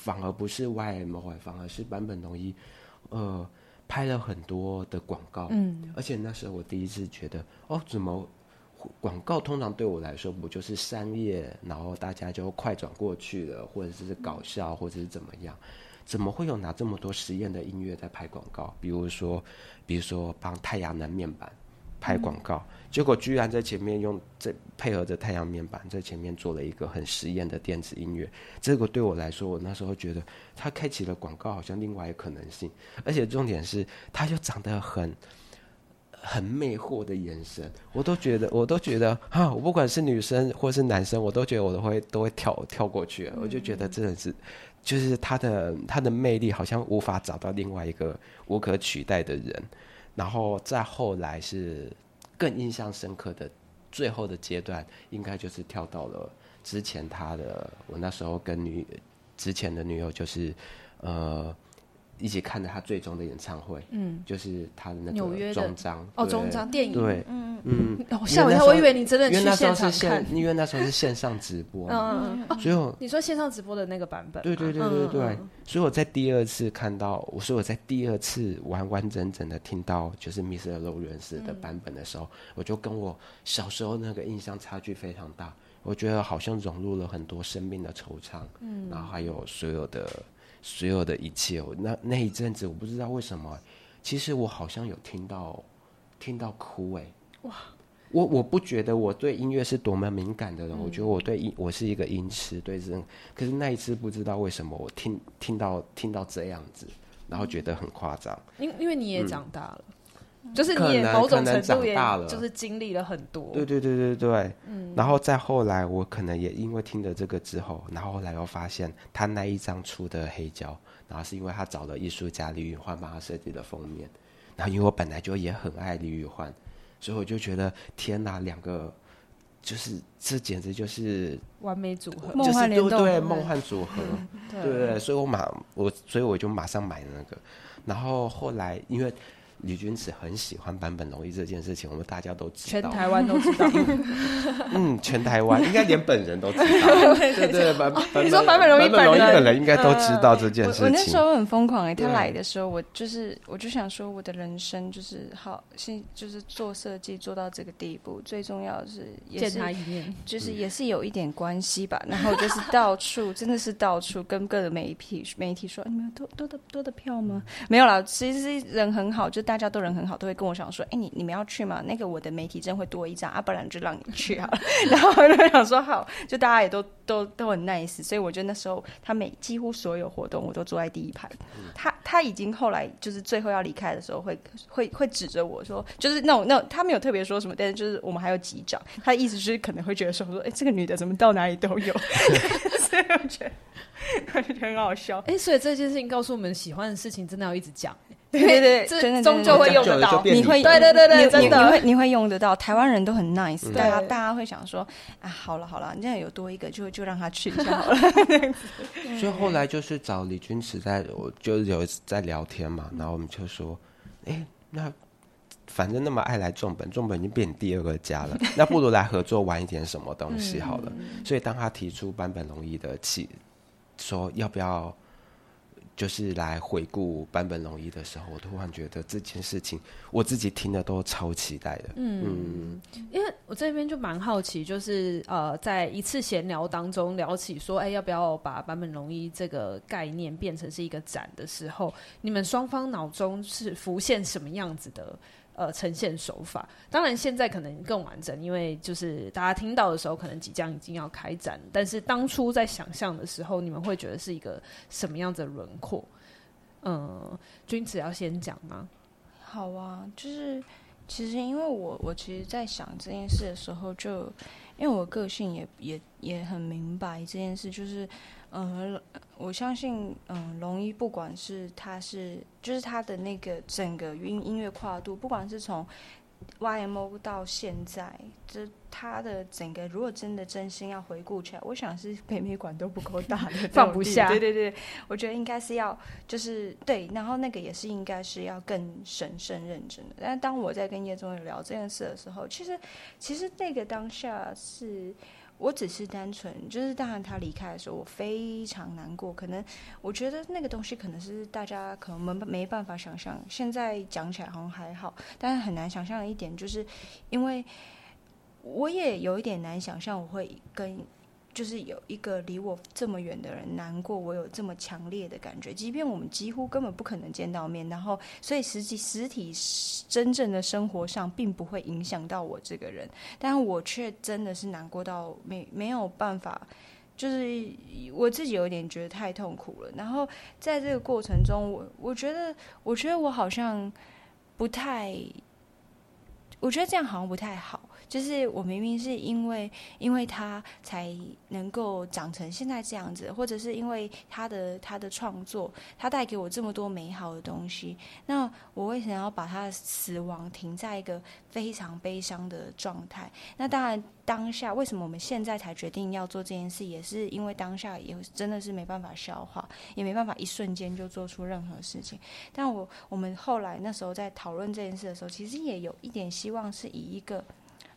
反而不是 YMO，反而是坂本龙一，呃，拍了很多的广告，嗯，而且那时候我第一次觉得，哦，怎么广告通常对我来说不就是商业，然后大家就快转过去了，或者是搞笑，或者是怎么样，怎么会有拿这么多实验的音乐在拍广告？比如说，比如说帮太阳能面板。拍广告，结果居然在前面用这配合着太阳面板，在前面做了一个很实验的电子音乐。这个对我来说，我那时候觉得他开启了广告好像另外一个可能性，而且重点是，他就长得很很魅惑的眼神，我都觉得，我都觉得啊，我不管是女生或是男生，我都觉得我都会都会跳跳过去。我就觉得真的是，就是他的他的魅力好像无法找到另外一个无可取代的人。然后再后来是更印象深刻的最后的阶段，应该就是跳到了之前他的，我那时候跟女之前的女友就是呃。一起看着他最终的演唱会，嗯，就是他的那个终章哦，终章电影，对，嗯嗯，吓我一跳，我以为你真的去现场看，因为那时候是线上直播，嗯嗯，所以我你说线上直播的那个版本，对对对对对，所以我在第二次看到，我说我在第二次完完整整的听到就是 Mr. Lawrence 的版本的时候，我就跟我小时候那个印象差距非常大，我觉得好像融入了很多生命的惆怅，嗯，然后还有所有的。所有的一切，那那一阵子，我不知道为什么，其实我好像有听到，听到哭哎，哇！我我不觉得我对音乐是多么敏感的人，嗯、我觉得我对音我是一个音痴，对这，可是那一次不知道为什么我听听到听到这样子，然后觉得很夸张，因因为你也长大了。嗯就是你也某种程度也就是经历了很多，对对对对对，嗯，然后再后来，我可能也因为听了这个之后，然后后来又发现他那一张出的黑胶，然后是因为他找了艺术家李宇焕帮他设计的封面，然后因为我本来就也很爱李宇焕，所以我就觉得天哪，两个就是这简直就是完美组合，梦幻联动，对，梦幻组合，对。对对，所以我马我所以我就马上买了那个，然后后来因为。李君子很喜欢坂本龙一这件事情，我们大家都知道，全台湾都知道。嗯，全台湾应该连本人都知道。对 对对，坂本你说坂本龙一本人应该都知道这件事情。我那时候很疯狂哎，他来的时候，我就是我就想说，我的人生就是好，现就是做设计做到这个地步，最重要的是见他一面，就是也是有一点关系吧。然后就是到处真的是到处跟各个媒体媒体说，你们有多多的多的票吗？没有啦，其实人很好，就。大家都人很好，都会跟我想说：“哎、欸，你你们要去吗？那个我的媒体证会多一张啊，不然就让你去好了。”然后我就想说：“好。”就大家也都都都很 nice，所以我觉得那时候他每几乎所有活动我都坐在第一排。嗯、他他已经后来就是最后要离开的时候会，会会会指着我说：“就是那种那种他没有特别说什么，但是就是我们还有几掌。他的意思就是可能会觉得说：说哎、欸，这个女的怎么到哪里都有。”所以我觉得 我觉得很好笑。哎、欸，所以这件事情告诉我们，喜欢的事情真的要一直讲。对对对，这终究会用得到。你会对对对对，你真的你会你会用得到。台湾人都很 nice，大家大家会想说啊，好了好了，你现在有多一个，就就让他去就好了。所以后来就是找李君池在，我就有在聊天嘛，然后我们就说，哎，那反正那么爱来重本，重本已经变第二个家了，那不如来合作玩一点什么东西好了。所以当他提出坂本龙一的气，说要不要。就是来回顾坂本龙一的时候，我突然觉得这件事情我自己听的都超期待的。嗯，嗯，因为我这边就蛮好奇，就是呃，在一次闲聊当中聊起说，哎，要不要把坂本龙一这个概念变成是一个展的时候，你们双方脑中是浮现什么样子的？呃呈现手法。当然现在可能更完整，因为就是大家听到的时候，可能即将已经要开展。但是当初在想象的时候，你们会觉得是一个什么样子的轮廓？嗯，君子要先讲吗？好啊，就是其实因为我我其实，在想这件事的时候就，就因为我个性也也也很明白这件事，就是嗯，我相信嗯，龙一不管是他是就是他的那个整个音音乐跨度，不管是从。YMO 到现在，这他的整个，如果真的真心要回顾起来，我想是北美馆都不够大的，放不下。对对对，我觉得应该是要，就是对，然后那个也是应该是要更神圣认真的。但当我在跟叶宗宇聊这件事的时候，其实其实那个当下是。我只是单纯，就是当然他离开的时候，我非常难过。可能我觉得那个东西可能是大家可能没办法想象。现在讲起来好像还好，但是很难想象的一点，就是因为我也有一点难想象，我会跟。就是有一个离我这么远的人难过，我有这么强烈的感觉，即便我们几乎根本不可能见到面，然后所以实际实体真正的生活上并不会影响到我这个人，但我却真的是难过到没没有办法，就是我自己有点觉得太痛苦了。然后在这个过程中，我我觉得我觉得我好像不太，我觉得这样好像不太好。就是我明明是因为因为他才能够长成现在这样子，或者是因为他的他的创作，他带给我这么多美好的东西，那我为什么要把他的死亡停在一个非常悲伤的状态？那当然，当下为什么我们现在才决定要做这件事，也是因为当下也真的是没办法消化，也没办法一瞬间就做出任何事情。但我我们后来那时候在讨论这件事的时候，其实也有一点希望是以一个。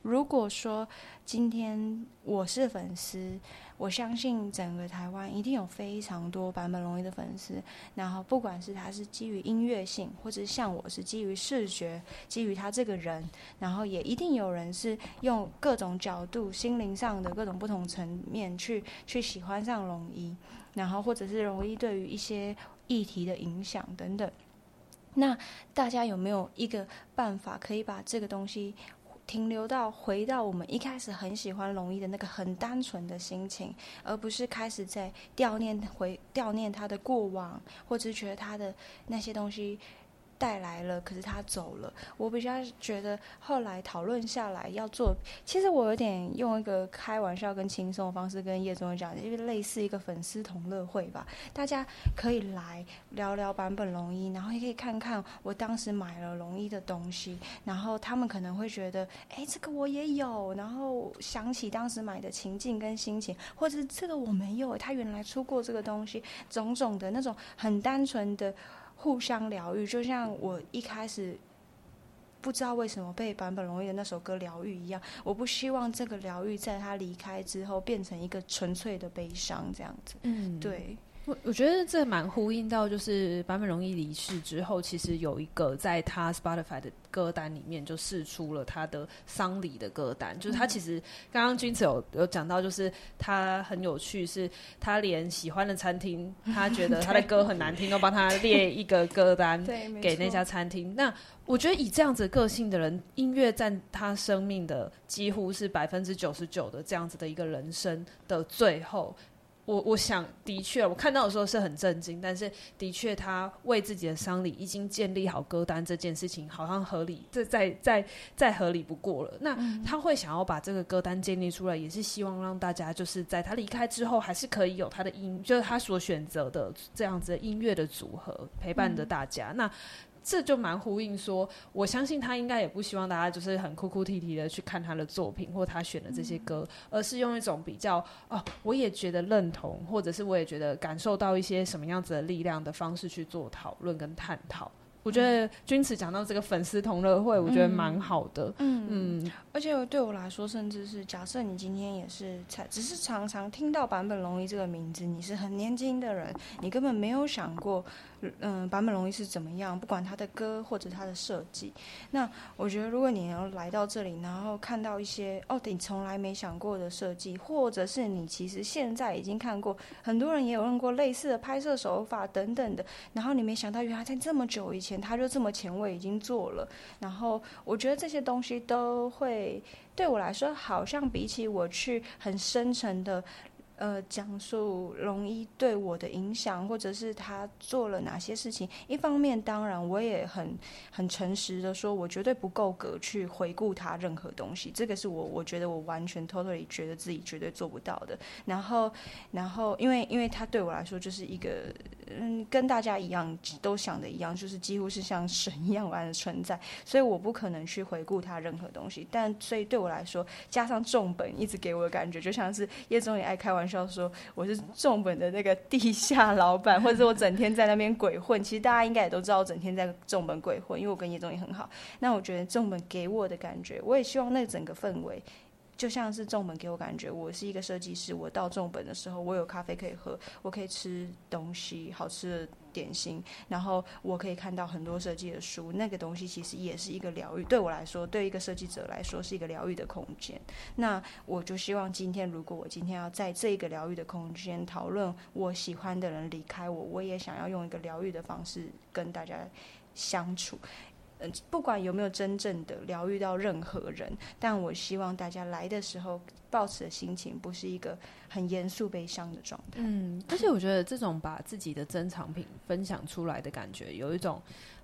如果说今天我是粉丝，我相信整个台湾一定有非常多版本龙一的粉丝。然后，不管是他是基于音乐性，或者像我是基于视觉，基于他这个人，然后也一定有人是用各种角度、心灵上的各种不同层面去去喜欢上龙一，然后或者是龙一对于一些议题的影响等等。那大家有没有一个办法可以把这个东西？停留到回到我们一开始很喜欢龙一的那个很单纯的心情，而不是开始在悼念回悼念他的过往，或者是觉得他的那些东西。带来了，可是他走了。我比较觉得后来讨论下来要做，其实我有点用一个开玩笑跟轻松的方式跟叶总讲，因为类似一个粉丝同乐会吧，大家可以来聊聊版本龙一，然后也可以看看我当时买了龙一的东西，然后他们可能会觉得，哎，这个我也有，然后想起当时买的情境跟心情，或者是这个我没有，他原来出过这个东西，种种的那种很单纯的。互相疗愈，就像我一开始不知道为什么被坂本龙一的那首歌疗愈一样。我不希望这个疗愈在他离开之后变成一个纯粹的悲伤，这样子。嗯，对。我我觉得这蛮呼应到，就是坂本龙一离世之后，其实有一个在他 Spotify 的歌单里面就释出了他的丧礼的歌单。就是他其实刚刚君子有有讲到，就是他很有趣，是他连喜欢的餐厅，他觉得他的歌很难听，都帮他 列一个歌单给那家餐厅。那我觉得以这样子个性的人，音乐占他生命的几乎是百分之九十九的这样子的一个人生的最后。我我想，的确，我看到的时候是很震惊，但是的确，他为自己的丧礼已经建立好歌单这件事情，好像合理，这再再再合理不过了。那他会想要把这个歌单建立出来，也是希望让大家就是在他离开之后，还是可以有他的音，就是他所选择的这样子的音乐的组合陪伴着大家。嗯、那。这就蛮呼应说，我相信他应该也不希望大家就是很哭哭啼啼的去看他的作品或他选的这些歌，嗯、而是用一种比较哦，我也觉得认同，或者是我也觉得感受到一些什么样子的力量的方式去做讨论跟探讨。我觉得君慈讲到这个粉丝同乐会，我觉得蛮好的。嗯嗯，嗯，而且对我来说，甚至是假设你今天也是才只是常常听到坂本龙一这个名字，你是很年轻的人，你根本没有想过。嗯，坂本龙一是怎么样？不管他的歌或者他的设计，那我觉得如果你要来到这里，然后看到一些哦，你从来没想过的设计，或者是你其实现在已经看过，很多人也有用过类似的拍摄手法等等的，然后你没想到原来在这么久以。前他就这么前卫已经做了，然后我觉得这些东西都会对我来说，好像比起我去很深沉的。呃，讲述龙一对我的影响，或者是他做了哪些事情。一方面，当然我也很很诚实的说，我绝对不够格去回顾他任何东西。这个是我我觉得我完全 totally 觉得自己绝对做不到的。然后，然后，因为因为他对我来说就是一个。嗯，跟大家一样，都想的一样，就是几乎是像神一样般的存在，所以我不可能去回顾他任何东西。但所以对我来说，加上重本一直给我的感觉，就像是叶宗也爱开玩玩笑说我是重本的那个地下老板，或者是我整天在那边鬼混。其实大家应该也都知道，我整天在重本鬼混，因为我跟叶总也很好。那我觉得重本给我的感觉，我也希望那整个氛围。就像是重本给我感觉，我是一个设计师。我到重本的时候，我有咖啡可以喝，我可以吃东西，好吃的点心，然后我可以看到很多设计的书。那个东西其实也是一个疗愈，对我来说，对一个设计者来说是一个疗愈的空间。那我就希望今天，如果我今天要在这个疗愈的空间讨论我喜欢的人离开我，我也想要用一个疗愈的方式跟大家相处。不管有没有真正的疗愈到任何人，但我希望大家来的时候，抱持的心情不是一个很严肃悲伤的状态。嗯，而且我觉得这种把自己的珍藏品分享出来的感觉，有一种。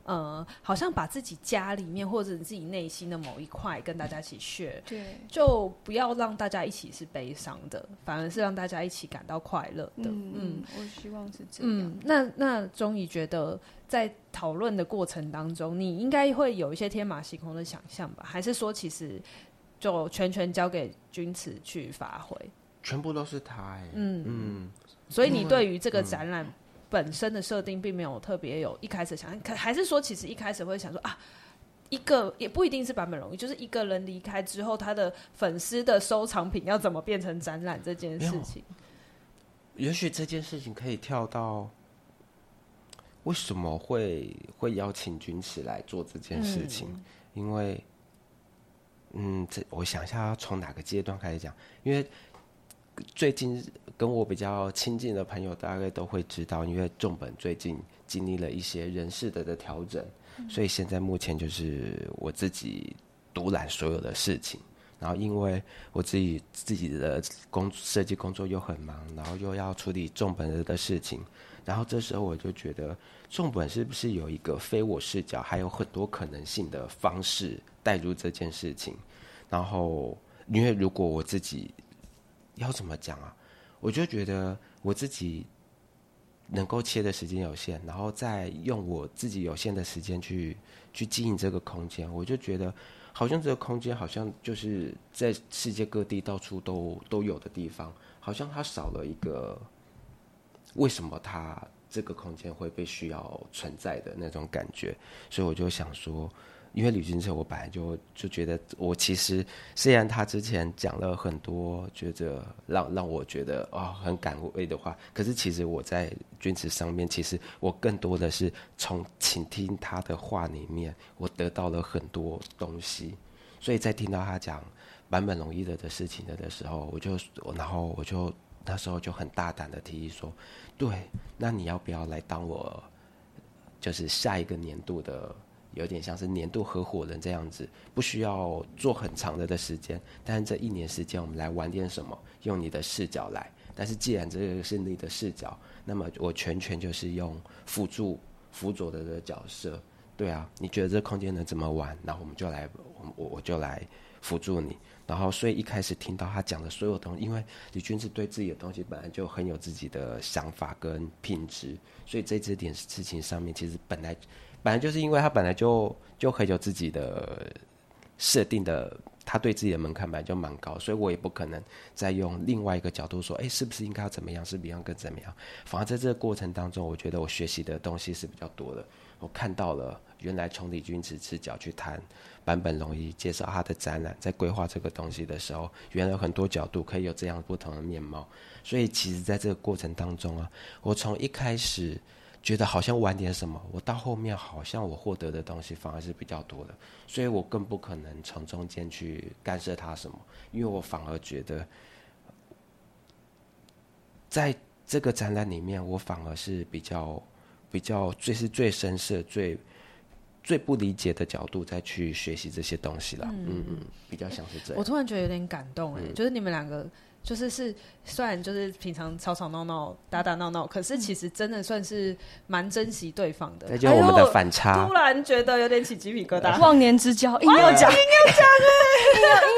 呃，好像把自己家里面或者自己内心的某一块跟大家一起 share，对，就不要让大家一起是悲伤的，反而是让大家一起感到快乐的。嗯，嗯，我希望是这样。嗯，那那终于觉得在讨论的过程当中，你应该会有一些天马行空的想象吧？还是说其实就全权交给君慈去发挥？全部都是他、欸。嗯嗯，所以你对于这个展览？本身的设定并没有特别有一开始想，可还是说其实一开始会想说啊，一个也不一定是版本荣誉，就是一个人离开之后，他的粉丝的收藏品要怎么变成展览这件事情。也许这件事情可以跳到为什么会会邀请钧慈来做这件事情，嗯、因为嗯，这我想一下要从哪个阶段开始讲，因为。最近跟我比较亲近的朋友，大概都会知道，因为重本最近经历了一些人事的的调整，所以现在目前就是我自己独揽所有的事情。然后因为我自己自己的工设计工作又很忙，然后又要处理重本的事情，然后这时候我就觉得，重本是不是有一个非我视角，还有很多可能性的方式带入这件事情？然后因为如果我自己。要怎么讲啊？我就觉得我自己能够切的时间有限，然后再用我自己有限的时间去去经营这个空间，我就觉得好像这个空间好像就是在世界各地到处都都有的地方，好像它少了一个为什么它这个空间会被需要存在的那种感觉，所以我就想说。因为李钧慈，我本来就就觉得，我其实虽然他之前讲了很多觉得让让我觉得啊、哦、很感慰的话，可是其实我在钧慈上面，其实我更多的是从倾听他的话里面，我得到了很多东西。所以在听到他讲版本龙一的的事情的的时候，我就然后我就那时候就很大胆的提议说，对，那你要不要来当我就是下一个年度的？有点像是年度合伙人这样子，不需要做很长的的时间，但是这一年时间我们来玩点什么，用你的视角来。但是既然这个是你的视角，那么我全权就是用辅助辅佐的的角色。对啊，你觉得这空间能怎么玩？然后我们就来，我我就来辅助你。然后所以一开始听到他讲的所有东西，因为李军是对自己的东西本来就很有自己的想法跟品质，所以在这点事情上面，其实本来。本来就是因为他本来就就很有自己的设定的，他对自己的门槛本来就蛮高，所以我也不可能再用另外一个角度说，哎，是不是应该要怎么样，是不是应该更怎么样？反而在这个过程当中，我觉得我学习的东西是比较多的。我看到了原来从李钧慈视角去谈坂本龙一，介绍他的展览，在规划这个东西的时候，原来有很多角度可以有这样不同的面貌。所以其实在这个过程当中啊，我从一开始。觉得好像晚点什么，我到后面好像我获得的东西反而是比较多的，所以我更不可能从中间去干涉他什么，因为我反而觉得，在这个展览里面，我反而是比较比较最是最深色、最最不理解的角度再去学习这些东西了。嗯嗯，嗯，比较像是这样。我突然觉得有点感动哎、欸，嗯、就是你们两个。就是是，虽然就是平常吵吵闹闹、打打闹闹，可是其实真的算是蛮珍惜对方的。那就我们的反差，突然觉得有点起鸡皮疙瘩。忘年之交，硬要讲，硬要讲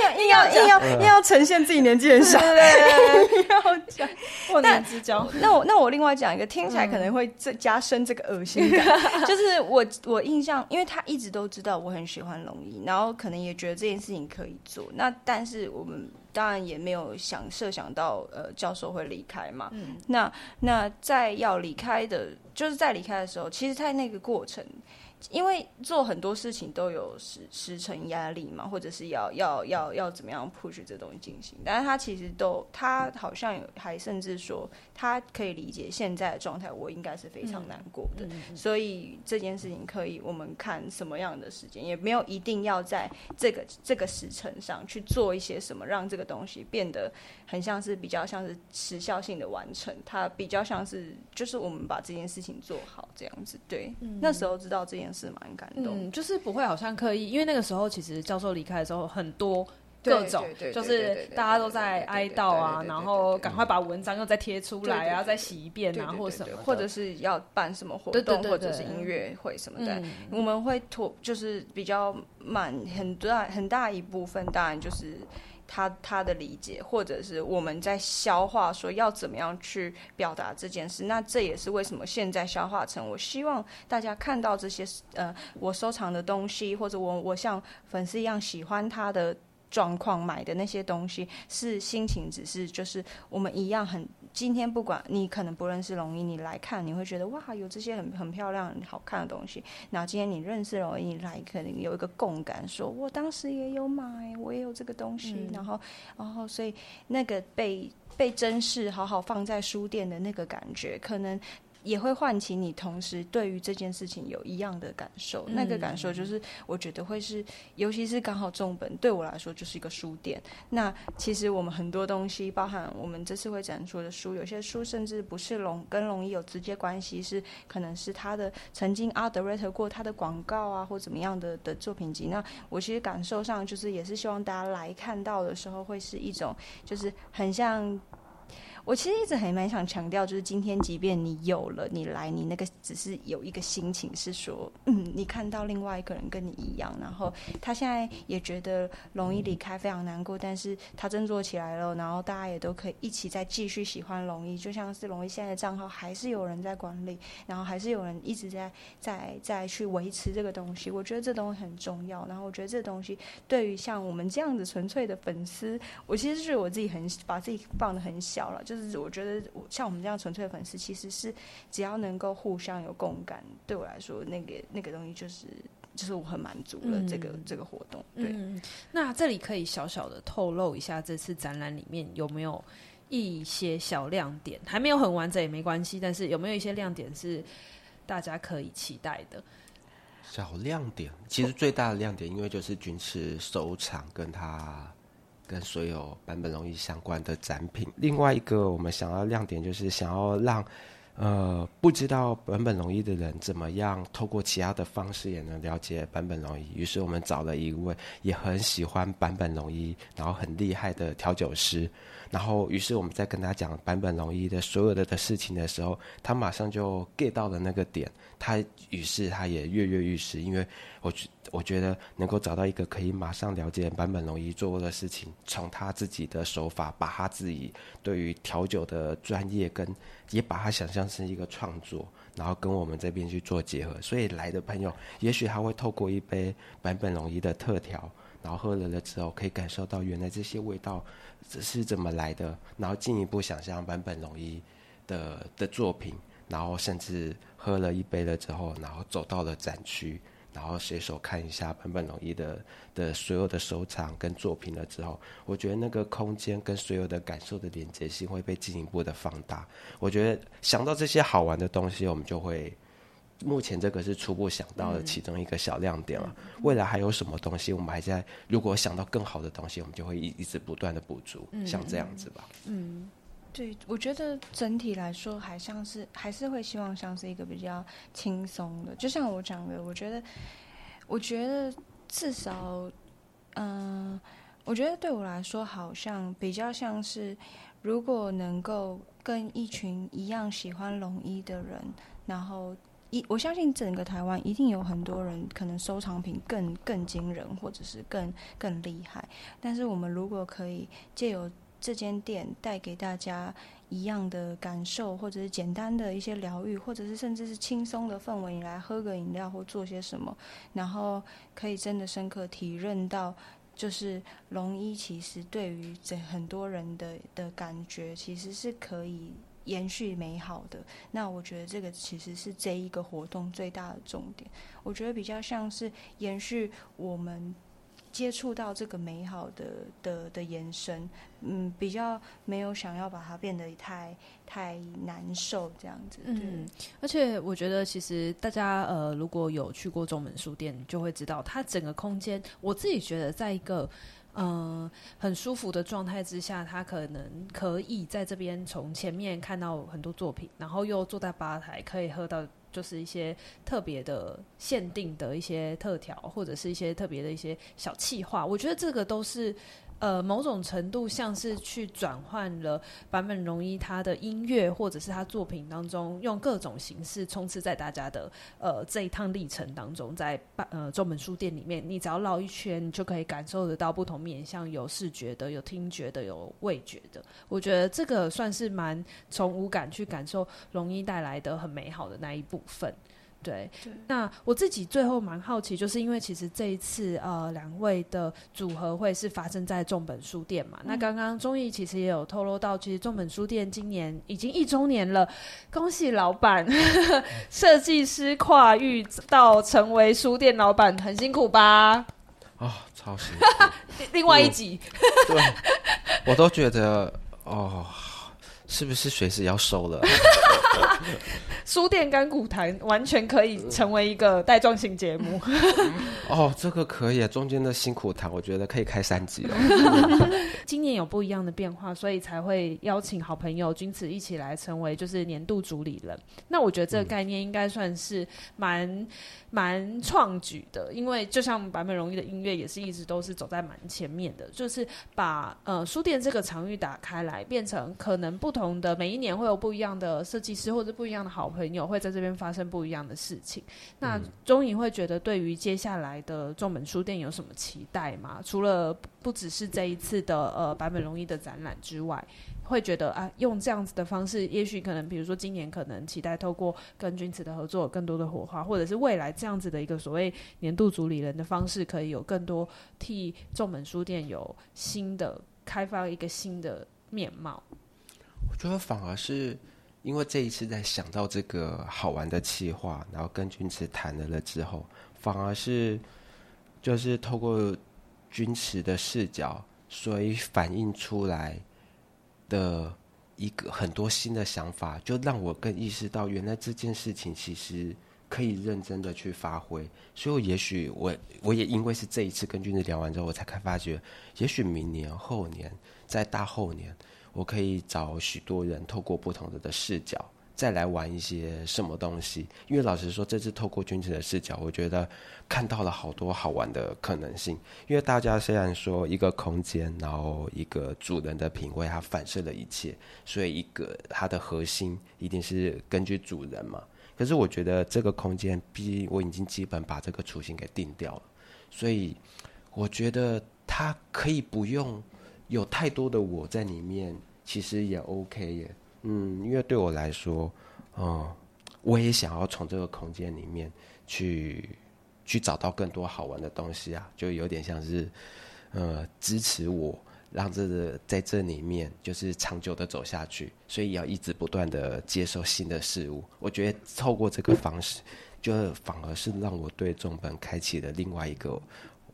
哎，硬要硬要硬要硬要呈现自己年纪很小，硬要讲忘年之交。那我那我另外讲一个，听起来可能会加深这个恶心感。就是我我印象，因为他一直都知道我很喜欢龙一，然后可能也觉得这件事情可以做。那但是我们。当然也没有想设想到，呃，教授会离开嘛。嗯。那那在要离开的，就是在离开的时候，其实，在那个过程。因为做很多事情都有时时程压力嘛，或者是要要要要怎么样 push 这东西进行，但是他其实都他好像有还甚至说他可以理解现在的状态，我应该是非常难过的，所以这件事情可以我们看什么样的时间，也没有一定要在这个这个时辰上去做一些什么，让这个东西变得很像是比较像是时效性的完成，它比较像是就是我们把这件事情做好这样子，对，嗯、那时候知道这件。是蛮感动，嗯，就是不会好像刻意，因为那个时候其实教授离开的时候，很多各种，就是大家都在哀悼啊，然后赶快把文章又再贴出来啊，再洗一遍啊，或什么，或者是要办什么活动，或者是音乐会什么的，我们会拖，就是比较满，很大很大一部分，当然就是。他他的理解，或者是我们在消化，说要怎么样去表达这件事。那这也是为什么现在消化成，我希望大家看到这些，呃，我收藏的东西，或者我我像粉丝一样喜欢他的状况买的那些东西，是心情，只是就是我们一样很。今天不管你可能不认识龙一，你来看你会觉得哇，有这些很很漂亮、好看的东西。然后今天你认识龙一，你来可能有一个共感，说我当时也有买，我也有这个东西。嗯、然后，然后所以那个被被珍视、好好放在书店的那个感觉，可能。也会唤起你同时对于这件事情有一样的感受，嗯、那个感受就是我觉得会是，尤其是刚好重本对我来说就是一个书店。那其实我们很多东西，包含我们这次会展出的书，有些书甚至不是龙跟龙一有直接关系，是可能是他的曾经 art director 过他的广告啊，或怎么样的的作品集。那我其实感受上就是也是希望大家来看到的时候，会是一种就是很像。我其实一直还蛮想强调，就是今天，即便你有了，你来，你那个只是有一个心情是说，嗯，你看到另外一个人跟你一样，然后他现在也觉得龙一离开非常难过，但是他振作起来了，然后大家也都可以一起再继续喜欢龙一，就像是龙一现在的账号还是有人在管理，然后还是有人一直在在在去维持这个东西，我觉得这东西很重要，然后我觉得这东西对于像我们这样子纯粹的粉丝，我其实是我自己很把自己放得很小了。就是我觉得，像我们这样纯粹的粉丝，其实是只要能够互相有共感，对我来说，那个那个东西就是就是我很满足了。这个、嗯、这个活动，对。嗯、那这里可以小小的透露一下，这次展览里面有没有一些小亮点？还没有很完整也没关系，但是有没有一些亮点是大家可以期待的？小亮点，其实最大的亮点，因为就是军事收藏跟他。跟所有版本龙一相关的展品。另外一个我们想要亮点，就是想要让呃不知道版本龙一的人怎么样透过其他的方式也能了解版本龙一。于是我们找了一位也很喜欢版本龙一，然后很厉害的调酒师。然后于是我们在跟他讲版本龙一的所有的的事情的时候，他马上就 get 到了那个点。他于是他也跃跃欲试，因为我觉我觉得能够找到一个可以马上了解坂本龙一做过的事情，从他自己的手法，把他自己对于调酒的专业跟也把他想象成一个创作，然后跟我们这边去做结合。所以来的朋友，也许他会透过一杯坂本龙一的特调，然后喝了了之后，可以感受到原来这些味道是怎么来的，然后进一步想象坂本龙一的的作品。然后甚至喝了一杯了之后，然后走到了展区，然后随手看一下坂本龙一的的所有的收藏跟作品了之后，我觉得那个空间跟所有的感受的连接性会被进一步的放大。我觉得想到这些好玩的东西，我们就会，目前这个是初步想到的其中一个小亮点了。嗯、未来还有什么东西，我们还在，如果想到更好的东西，我们就会一一直不断的补足，嗯、像这样子吧。嗯。对，我觉得整体来说还像是还是会希望像是一个比较轻松的，就像我讲的，我觉得我觉得至少，嗯、我觉得对我来说，好像比较像是，如果能够跟一群一样喜欢龙一的人，然后一我相信整个台湾一定有很多人可能收藏品更更惊人，或者是更更厉害。但是我们如果可以借由这间店带给大家一样的感受，或者是简单的一些疗愈，或者是甚至是轻松的氛围，你来喝个饮料或做些什么，然后可以真的深刻体认到，就是龙一其实对于这很多人的的感觉，其实是可以延续美好的。那我觉得这个其实是这一个活动最大的重点。我觉得比较像是延续我们。接触到这个美好的的的延伸，嗯，比较没有想要把它变得太太难受这样子。嗯，而且我觉得其实大家呃，如果有去过中门书店，就会知道它整个空间，我自己觉得在一个嗯、很舒服的状态之下，它可能可以在这边从前面看到很多作品，然后又坐在吧台可以喝到。就是一些特别的限定的一些特调，或者是一些特别的一些小气话，我觉得这个都是呃某种程度像是去转换了坂本龙一他的音乐，或者是他作品当中用各种形式充斥在大家的呃这一趟历程当中，在呃中本书店里面，你只要绕一圈，你就可以感受得到不同面向，有视觉的，有听觉的，有味觉的。我觉得这个算是蛮从五感去感受龙一带来的很美好的那一部分。对，对，那我自己最后蛮好奇，就是因为其实这一次呃两位的组合会是发生在重本书店嘛。嗯、那刚刚钟毅其实也有透露到，其实重本书店今年已经一周年了，恭喜老板 设计师跨域到成为书店老板，很辛苦吧？啊、哦，超辛苦。另外一集，对，我都觉得哦。是不是随时要收了？书店跟古谈完全可以成为一个带状型节目。哦，这个可以，中间的辛苦谈，我觉得可以开三集了。今年有不一样的变化，所以才会邀请好朋友君慈一起来成为就是年度主理人。那我觉得这个概念应该算是蛮蛮创举的，因为就像坂本荣一的音乐也是一直都是走在蛮前面的，就是把呃书店这个场域打开来，变成可能不同。不同的每一年会有不一样的设计师或者不一样的好朋友会在这边发生不一样的事情。那钟颖会觉得对于接下来的重本书店有什么期待吗？除了不只是这一次的呃版本容易的展览之外，会觉得啊用这样子的方式，也许可能比如说今年可能期待透过跟君子的合作有更多的火花，或者是未来这样子的一个所谓年度主理人的方式，可以有更多替重本书店有新的开发一个新的面貌。我觉得反而是因为这一次在想到这个好玩的企划，然后跟君池谈了了之后，反而是就是透过君池的视角，所以反映出来的一个很多新的想法，就让我更意识到，原来这件事情其实可以认真的去发挥。所以，也许我我也因为是这一次跟君池聊完之后，我才开发觉，也许明年、后年、再大后年。我可以找许多人，透过不同的的视角，再来玩一些什么东西。因为老实说，这次透过君慈的视角，我觉得看到了好多好玩的可能性。因为大家虽然说一个空间，然后一个主人的品味，它反射了一切，所以一个它的核心一定是根据主人嘛。可是我觉得这个空间，毕竟我已经基本把这个雏形给定掉了，所以我觉得它可以不用。有太多的我在里面，其实也 OK 耶。嗯，因为对我来说，嗯，我也想要从这个空间里面去去找到更多好玩的东西啊，就有点像是，呃，支持我，让这个在这里面就是长久的走下去，所以要一直不断的接受新的事物。我觉得透过这个方式，就反而是让我对中本开启了另外一个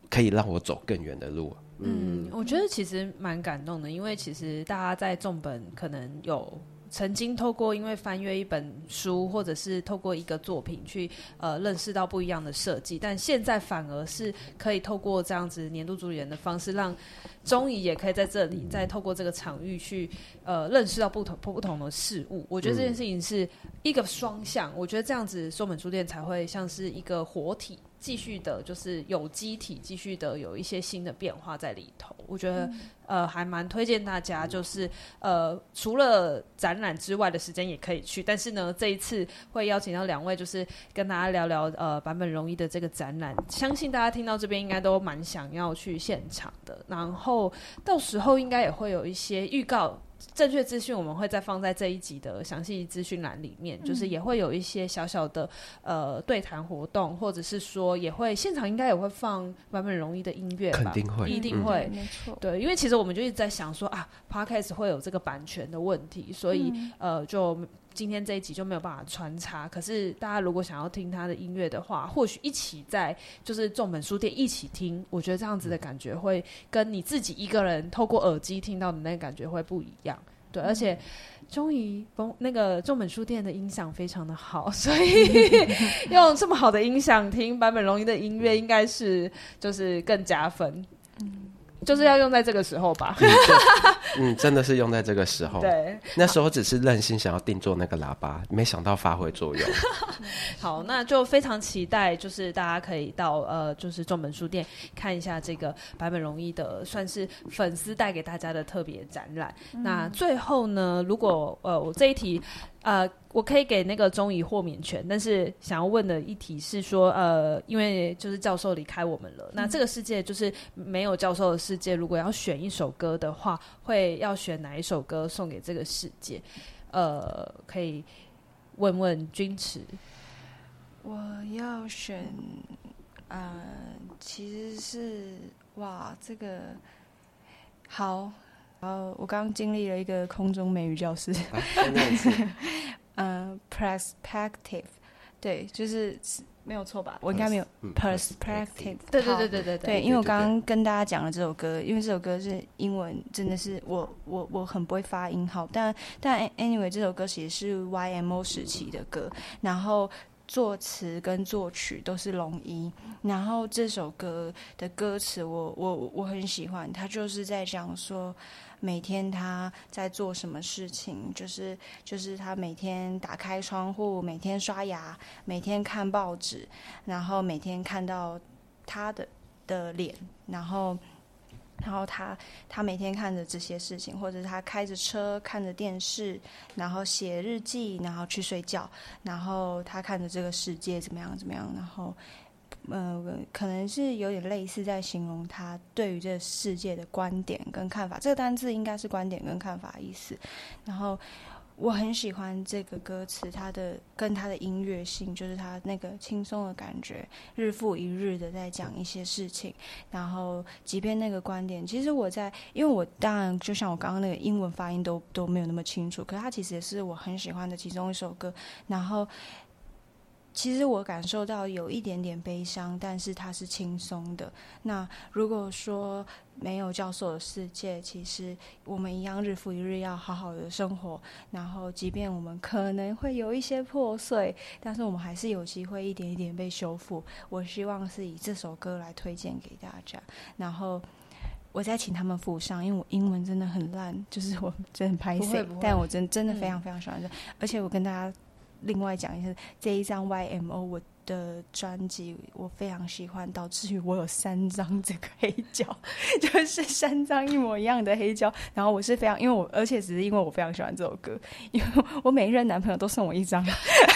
可以让我走更远的路。嗯，我觉得其实蛮感动的，因为其实大家在重本可能有曾经透过因为翻阅一本书，或者是透过一个作品去呃认识到不一样的设计，但现在反而是可以透过这样子年度主理人的方式让。终于也可以在这里再透过这个场域去呃认识到不同不不同的事物。我觉得这件事情是一个双向，我觉得这样子松本书店才会像是一个活体。继续的，就是有机体，继续的有一些新的变化在里头。我觉得，嗯、呃，还蛮推荐大家，就是呃，除了展览之外的时间也可以去。但是呢，这一次会邀请到两位，就是跟大家聊聊呃版本容易的这个展览。相信大家听到这边应该都蛮想要去现场的。然后到时候应该也会有一些预告。正确资讯我们会再放在这一集的详细资讯栏里面，嗯、就是也会有一些小小的呃对谈活动，或者是说也会现场应该也会放版本容易的音乐吧，肯定会，一定会，没错。对，因为其实我们就一直在想说啊，Podcast 会有这个版权的问题，所以、嗯、呃就。今天这一集就没有办法穿插，可是大家如果想要听他的音乐的话，或许一起在就是众本书店一起听，我觉得这样子的感觉会跟你自己一个人透过耳机听到的那个感觉会不一样。对，而且终于那个众本书店的音响非常的好，所以 用这么好的音响听坂本龙一的音乐，应该是就是更加分。嗯。就是要用在这个时候吧，嗯，真的是用在这个时候。对，那时候只是任性想要定做那个喇叭，没想到发挥作用。好，那就非常期待，就是大家可以到呃，就是重本书店看一下这个白本龙一的，算是粉丝带给大家的特别展览。嗯、那最后呢，如果呃，我这一题。呃，我可以给那个钟怡豁免权，但是想要问的一题是说，呃，因为就是教授离开我们了，嗯、那这个世界就是没有教授的世界。如果要选一首歌的话，会要选哪一首歌送给这个世界？呃，可以问问君池。我要选，呃，其实是哇，这个好。然后我刚刚经历了一个空中美语教室，嗯，perspective，对，就是没有错吧？我应该没有 perspective，对对对对对对，因为我刚刚跟大家讲了这首歌，因为这首歌是英文，真的是我我我很不会发音好，但但 anyway 这首歌其实是 YMO 时期的歌，然后作词跟作曲都是龙一，然后这首歌的歌词我我我很喜欢，他就是在讲说。每天他在做什么事情？就是就是他每天打开窗户，每天刷牙，每天看报纸，然后每天看到他的的脸，然后然后他他每天看着这些事情，或者他开着车看着电视，然后写日记，然后去睡觉，然后他看着这个世界怎么样怎么样，然后。呃，可能是有点类似在形容他对于这世界的观点跟看法。这个单字应该是观点跟看法意思。然后我很喜欢这个歌词，它的跟它的音乐性，就是它那个轻松的感觉，日复一日的在讲一些事情。然后，即便那个观点，其实我在，因为我当然就像我刚刚那个英文发音都都没有那么清楚，可是它其实也是我很喜欢的其中一首歌。然后。其实我感受到有一点点悲伤，但是它是轻松的。那如果说没有教授的世界，其实我们一样日复一日要好好的生活。然后，即便我们可能会有一些破碎，但是我们还是有机会一点一点被修复。我希望是以这首歌来推荐给大家。然后，我再请他们附上，因为我英文真的很烂，就是我真拍谢，但我真真的非常非常喜欢这，嗯、而且我跟大家。另外讲一下，这一张 YMO 我的专辑我非常喜欢，导致于我有三张这个黑胶，就是三张一模一样的黑胶。然后我是非常，因为我而且只是因为我非常喜欢这首歌，因为我每一任男朋友都送我一张，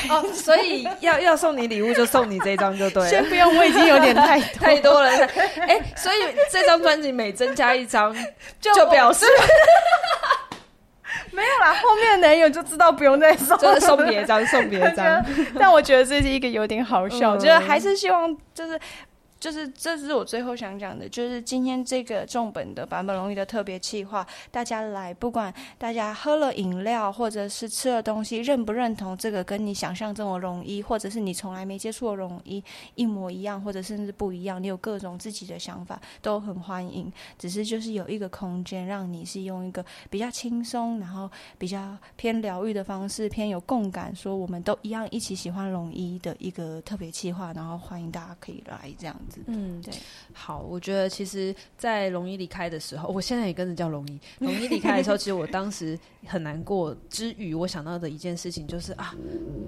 哦，所以要要送你礼物就送你这张就对了。先不用，我已经有点太多 太多了。哎、欸，所以这张专辑每增加一张 就，就表示。没有啦，后面的男友就知道不用再送，就是送别张，送别张。但我觉得这是一个有点好笑，嗯、就是还是希望就是。就是，这是我最后想讲的，就是今天这个重本的版本龙一的特别企划，大家来，不管大家喝了饮料或者是吃了东西，认不认同这个跟你想象中的龙一，或者是你从来没接触的龙一一模一样，或者甚至不一样，你有各种自己的想法，都很欢迎。只是就是有一个空间，让你是用一个比较轻松，然后比较偏疗愈的方式，偏有共感，说我们都一样一起喜欢龙一的一个特别企划，然后欢迎大家可以来这样子。嗯，对。好，我觉得其实，在龙一离开的时候，我现在也跟着叫龙一。龙一离开的时候，其实我当时很难过之余，我想到的一件事情就是啊，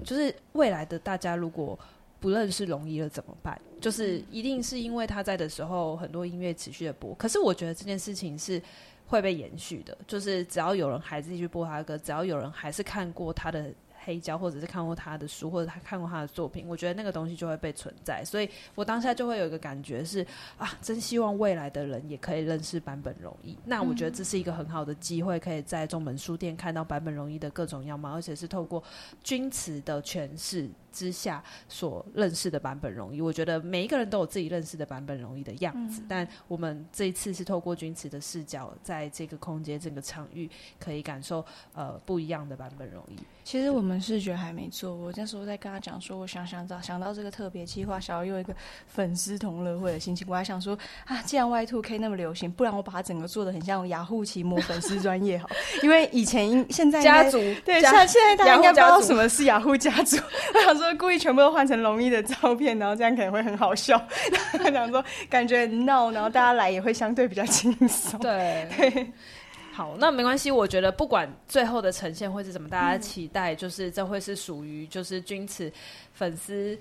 就是未来的大家如果不认识龙一了怎么办？就是一定是因为他在的时候，很多音乐持续的播。可是我觉得这件事情是会被延续的，就是只要有人还继续播他的歌，只要有人还是看过他的。黑胶，或者是看过他的书，或者他看过他的作品，我觉得那个东西就会被存在。所以我当下就会有一个感觉是啊，真希望未来的人也可以认识版本容易。那我觉得这是一个很好的机会，可以在中门书店看到版本容易的各种样貌，而且是透过钧词的诠释之下所认识的版本容易。我觉得每一个人都有自己认识的版本容易的样子，嗯、但我们这一次是透过君慈的视角，在这个空间、这个场域，可以感受呃不一样的版本容易。其实我们视觉还没做，我那时候在跟他讲说，我想想到想到这个特别计划，想要用一个粉丝同乐会的心情，我还想说啊，既然 Y Two K 那么流行，不然我把它整个做的很像雅虎奇摩粉丝专业好，因为以前现在家族对，像现在大家应该不知道什么是雅虎家族，我想说故意全部都换成龙一的照片，然后这样可能会很好笑，然 后想说感觉很闹，然后大家来也会相对比较轻松，对。好，那没关系。我觉得不管最后的呈现会是怎么，大家期待就是这会是属于就是君慈粉丝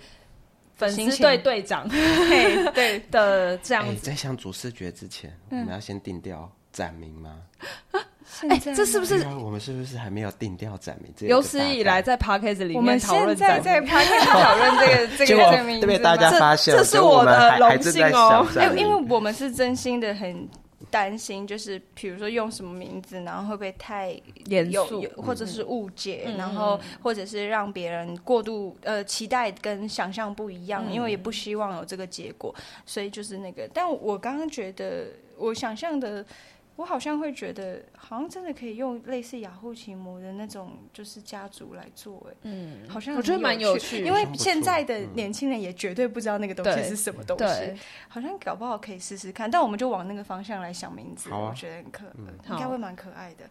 粉丝队队长对的这样子。在想主视觉之前，我们要先定掉展名吗？哎，这是不是我们是不是还没有定调展名？有史以来在 Podcast 里面我们现在在 Podcast 讨论 这个这个名字，被大家发现，这是我的荣幸哦。因因为我们是真心的很。担心就是，比如说用什么名字，然后会不会太严肃，或者是误解，嗯、然后或者是让别人过度呃期待跟想象不一样，嗯、因为也不希望有这个结果，所以就是那个。但我刚刚觉得，我想象的。我好像会觉得，好像真的可以用类似雅虎奇摩的那种，就是家族来做，哎，嗯，好像我觉得蛮有趣，因为现在的年轻人也绝对不知道那个东西是什么东西，好像搞不好可以试试看，但我们就往那个方向来想名字，我觉得很可，应该会蛮可爱的。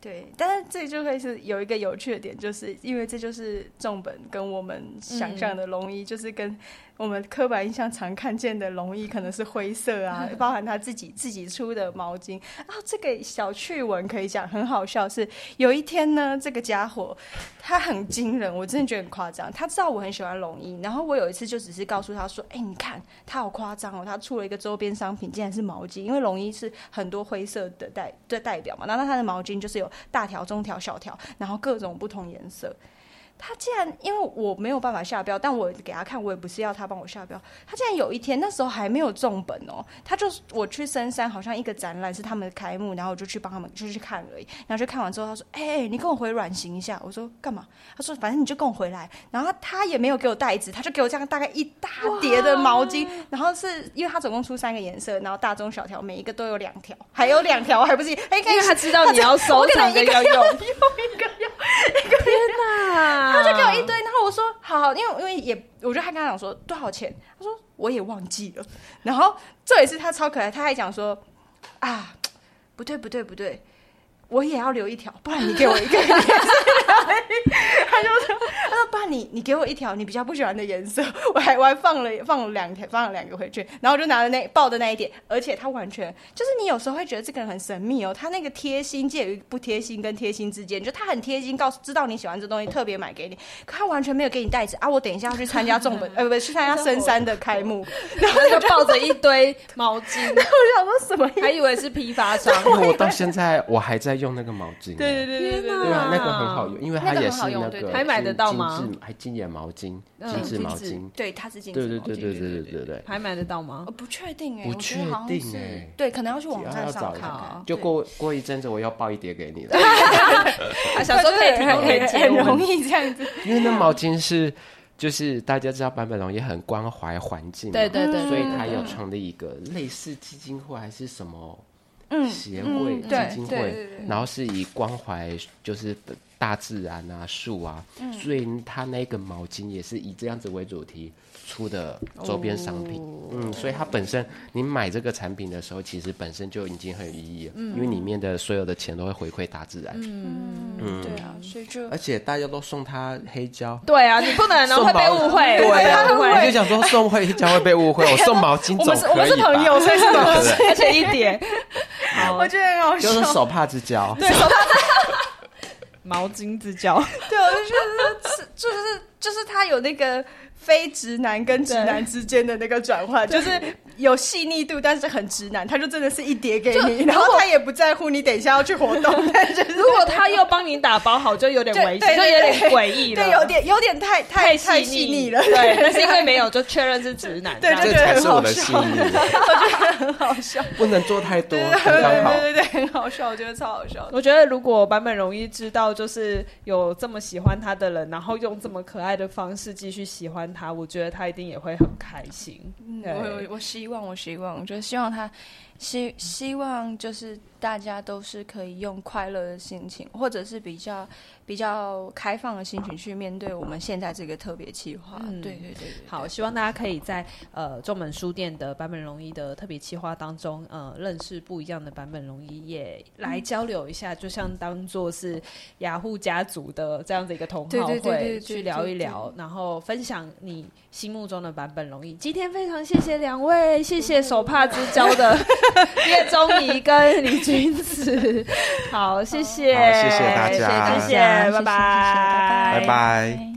对，但是这就会是有一个有趣的点，就是因为这就是重本跟我们想象的龙一，就是跟。我们刻板印象常看见的龙衣可能是灰色啊，包含他自己自己出的毛巾啊。这个小趣闻可以讲，很好笑是，有一天呢，这个家伙他很惊人，我真的觉得很夸张。他知道我很喜欢龙衣，然后我有一次就只是告诉他说：“哎，你看他好夸张哦，他出了一个周边商品，竟然是毛巾。因为龙衣是很多灰色的代的代表嘛，然后他的毛巾就是有大条、中条、小条，然后各种不同颜色。”他竟然因为我没有办法下标，但我给他看，我也不是要他帮我下标。他竟然有一天那时候还没有重本哦，他就我去深山，好像一个展览是他们的开幕，然后我就去帮他们就去看而已。然后就看完之后，他说：“哎、欸，你跟我回软行一下。”我说：“干嘛？”他说：“反正你就跟我回来。”然后他，也没有给我袋子，他就给我这样大概一大叠的毛巾，然后是因为他总共出三个颜色，然后大中小条每一个都有两条，还有两条还不是？哎，因为他知道你要收藏的要用，用一个要一个天哪！他就给我一堆，然后我说好，好，因为因为也，我就还跟他讲说多少钱，他说我也忘记了。然后这也是他超可爱，他还讲说啊，不对不对不对，我也要留一条，不然你给我一个。他就说：“他说爸，你你给我一条你比较不喜欢的颜色，我还我还放了放了两条，放了两个回去，然后我就拿了那抱的那一点，而且他完全就是你有时候会觉得这个人很神秘哦，他那个贴心介于不贴心跟贴心之间，就他很贴心，告诉知道你喜欢这东西，特别买给你，可他完全没有给你袋子啊！我等一下要去参加重本，呃不不，去参加深山的开幕，然后就抱着一堆毛巾，然后我想说什么？还以为是批发商，我到现在我还在用那个毛巾，对对对对对，对啊，那个很好用，因为它也是那个。”还买得到吗？还金眼毛巾，精致毛巾，对，它是精致对对对对对对对还买得到吗？不确定哎，不确定哎，对，可能要去网站上看。就过过一阵子，我要抱一叠给你了。想说可以很很容易这样子，因为那毛巾是，就是大家知道坂本龙也很关怀环境，对对对，所以他有创立一个类似基金会还是什么，嗯，协会基金会，然后是以关怀就是。大自然啊、树啊，嗯、所以它那个毛巾也是以这样子为主题出的周边商品。哦、嗯，所以它本身你买这个产品的时候，其实本身就已经很有意义了，嗯、因为里面的所有的钱都会回馈大自然。嗯，嗯对啊，所以就而且大家都送他黑胶。对啊，你不能会被误会。对啊，我就想说送黑胶会被误会，我送毛巾 总可以吧？我们是朋友，所以是 而且一点。我觉得很好笑，就是手帕之交。对，手帕之毛巾之交。对，我就觉得是，就是，就是他有那个。非直男跟直男之间的那个转换，就是有细腻度，但是很直男，他就真的是一叠给你，然后他也不在乎你等一下要去活动。如果他又帮你打包好，就有点 危险，就有点诡异了，对，有点有点太太太细腻了。对，但是因为没有，就确认是直男，对，就觉得很好笑。我觉得很好笑，不能做太多，对对对，很好笑，我觉得超好笑。我觉得如果版本容易知道，就是有这么喜欢他的人，然后用这么可爱的方式继续喜欢。他，我觉得他一定也会很开心。对我我希望，我希望，我就希望他希希望就是大家都是可以用快乐的心情，或者是比较。比较开放的心情去面对我们现在这个特别企划，嗯、对，对对对。好，希望大家可以在呃中本书店的版本龙一的特别企划当中，呃，认识不一样的版本龙一，也来交流一下，嗯、就像当做是雅虎家族的这样子一个同好会，去聊一聊，然后分享你心目中的版本龙一。今天非常谢谢两位，谢谢手帕之交的 叶宗仪跟李君子。好，谢谢，谢谢大家，谢谢。拜拜，拜拜。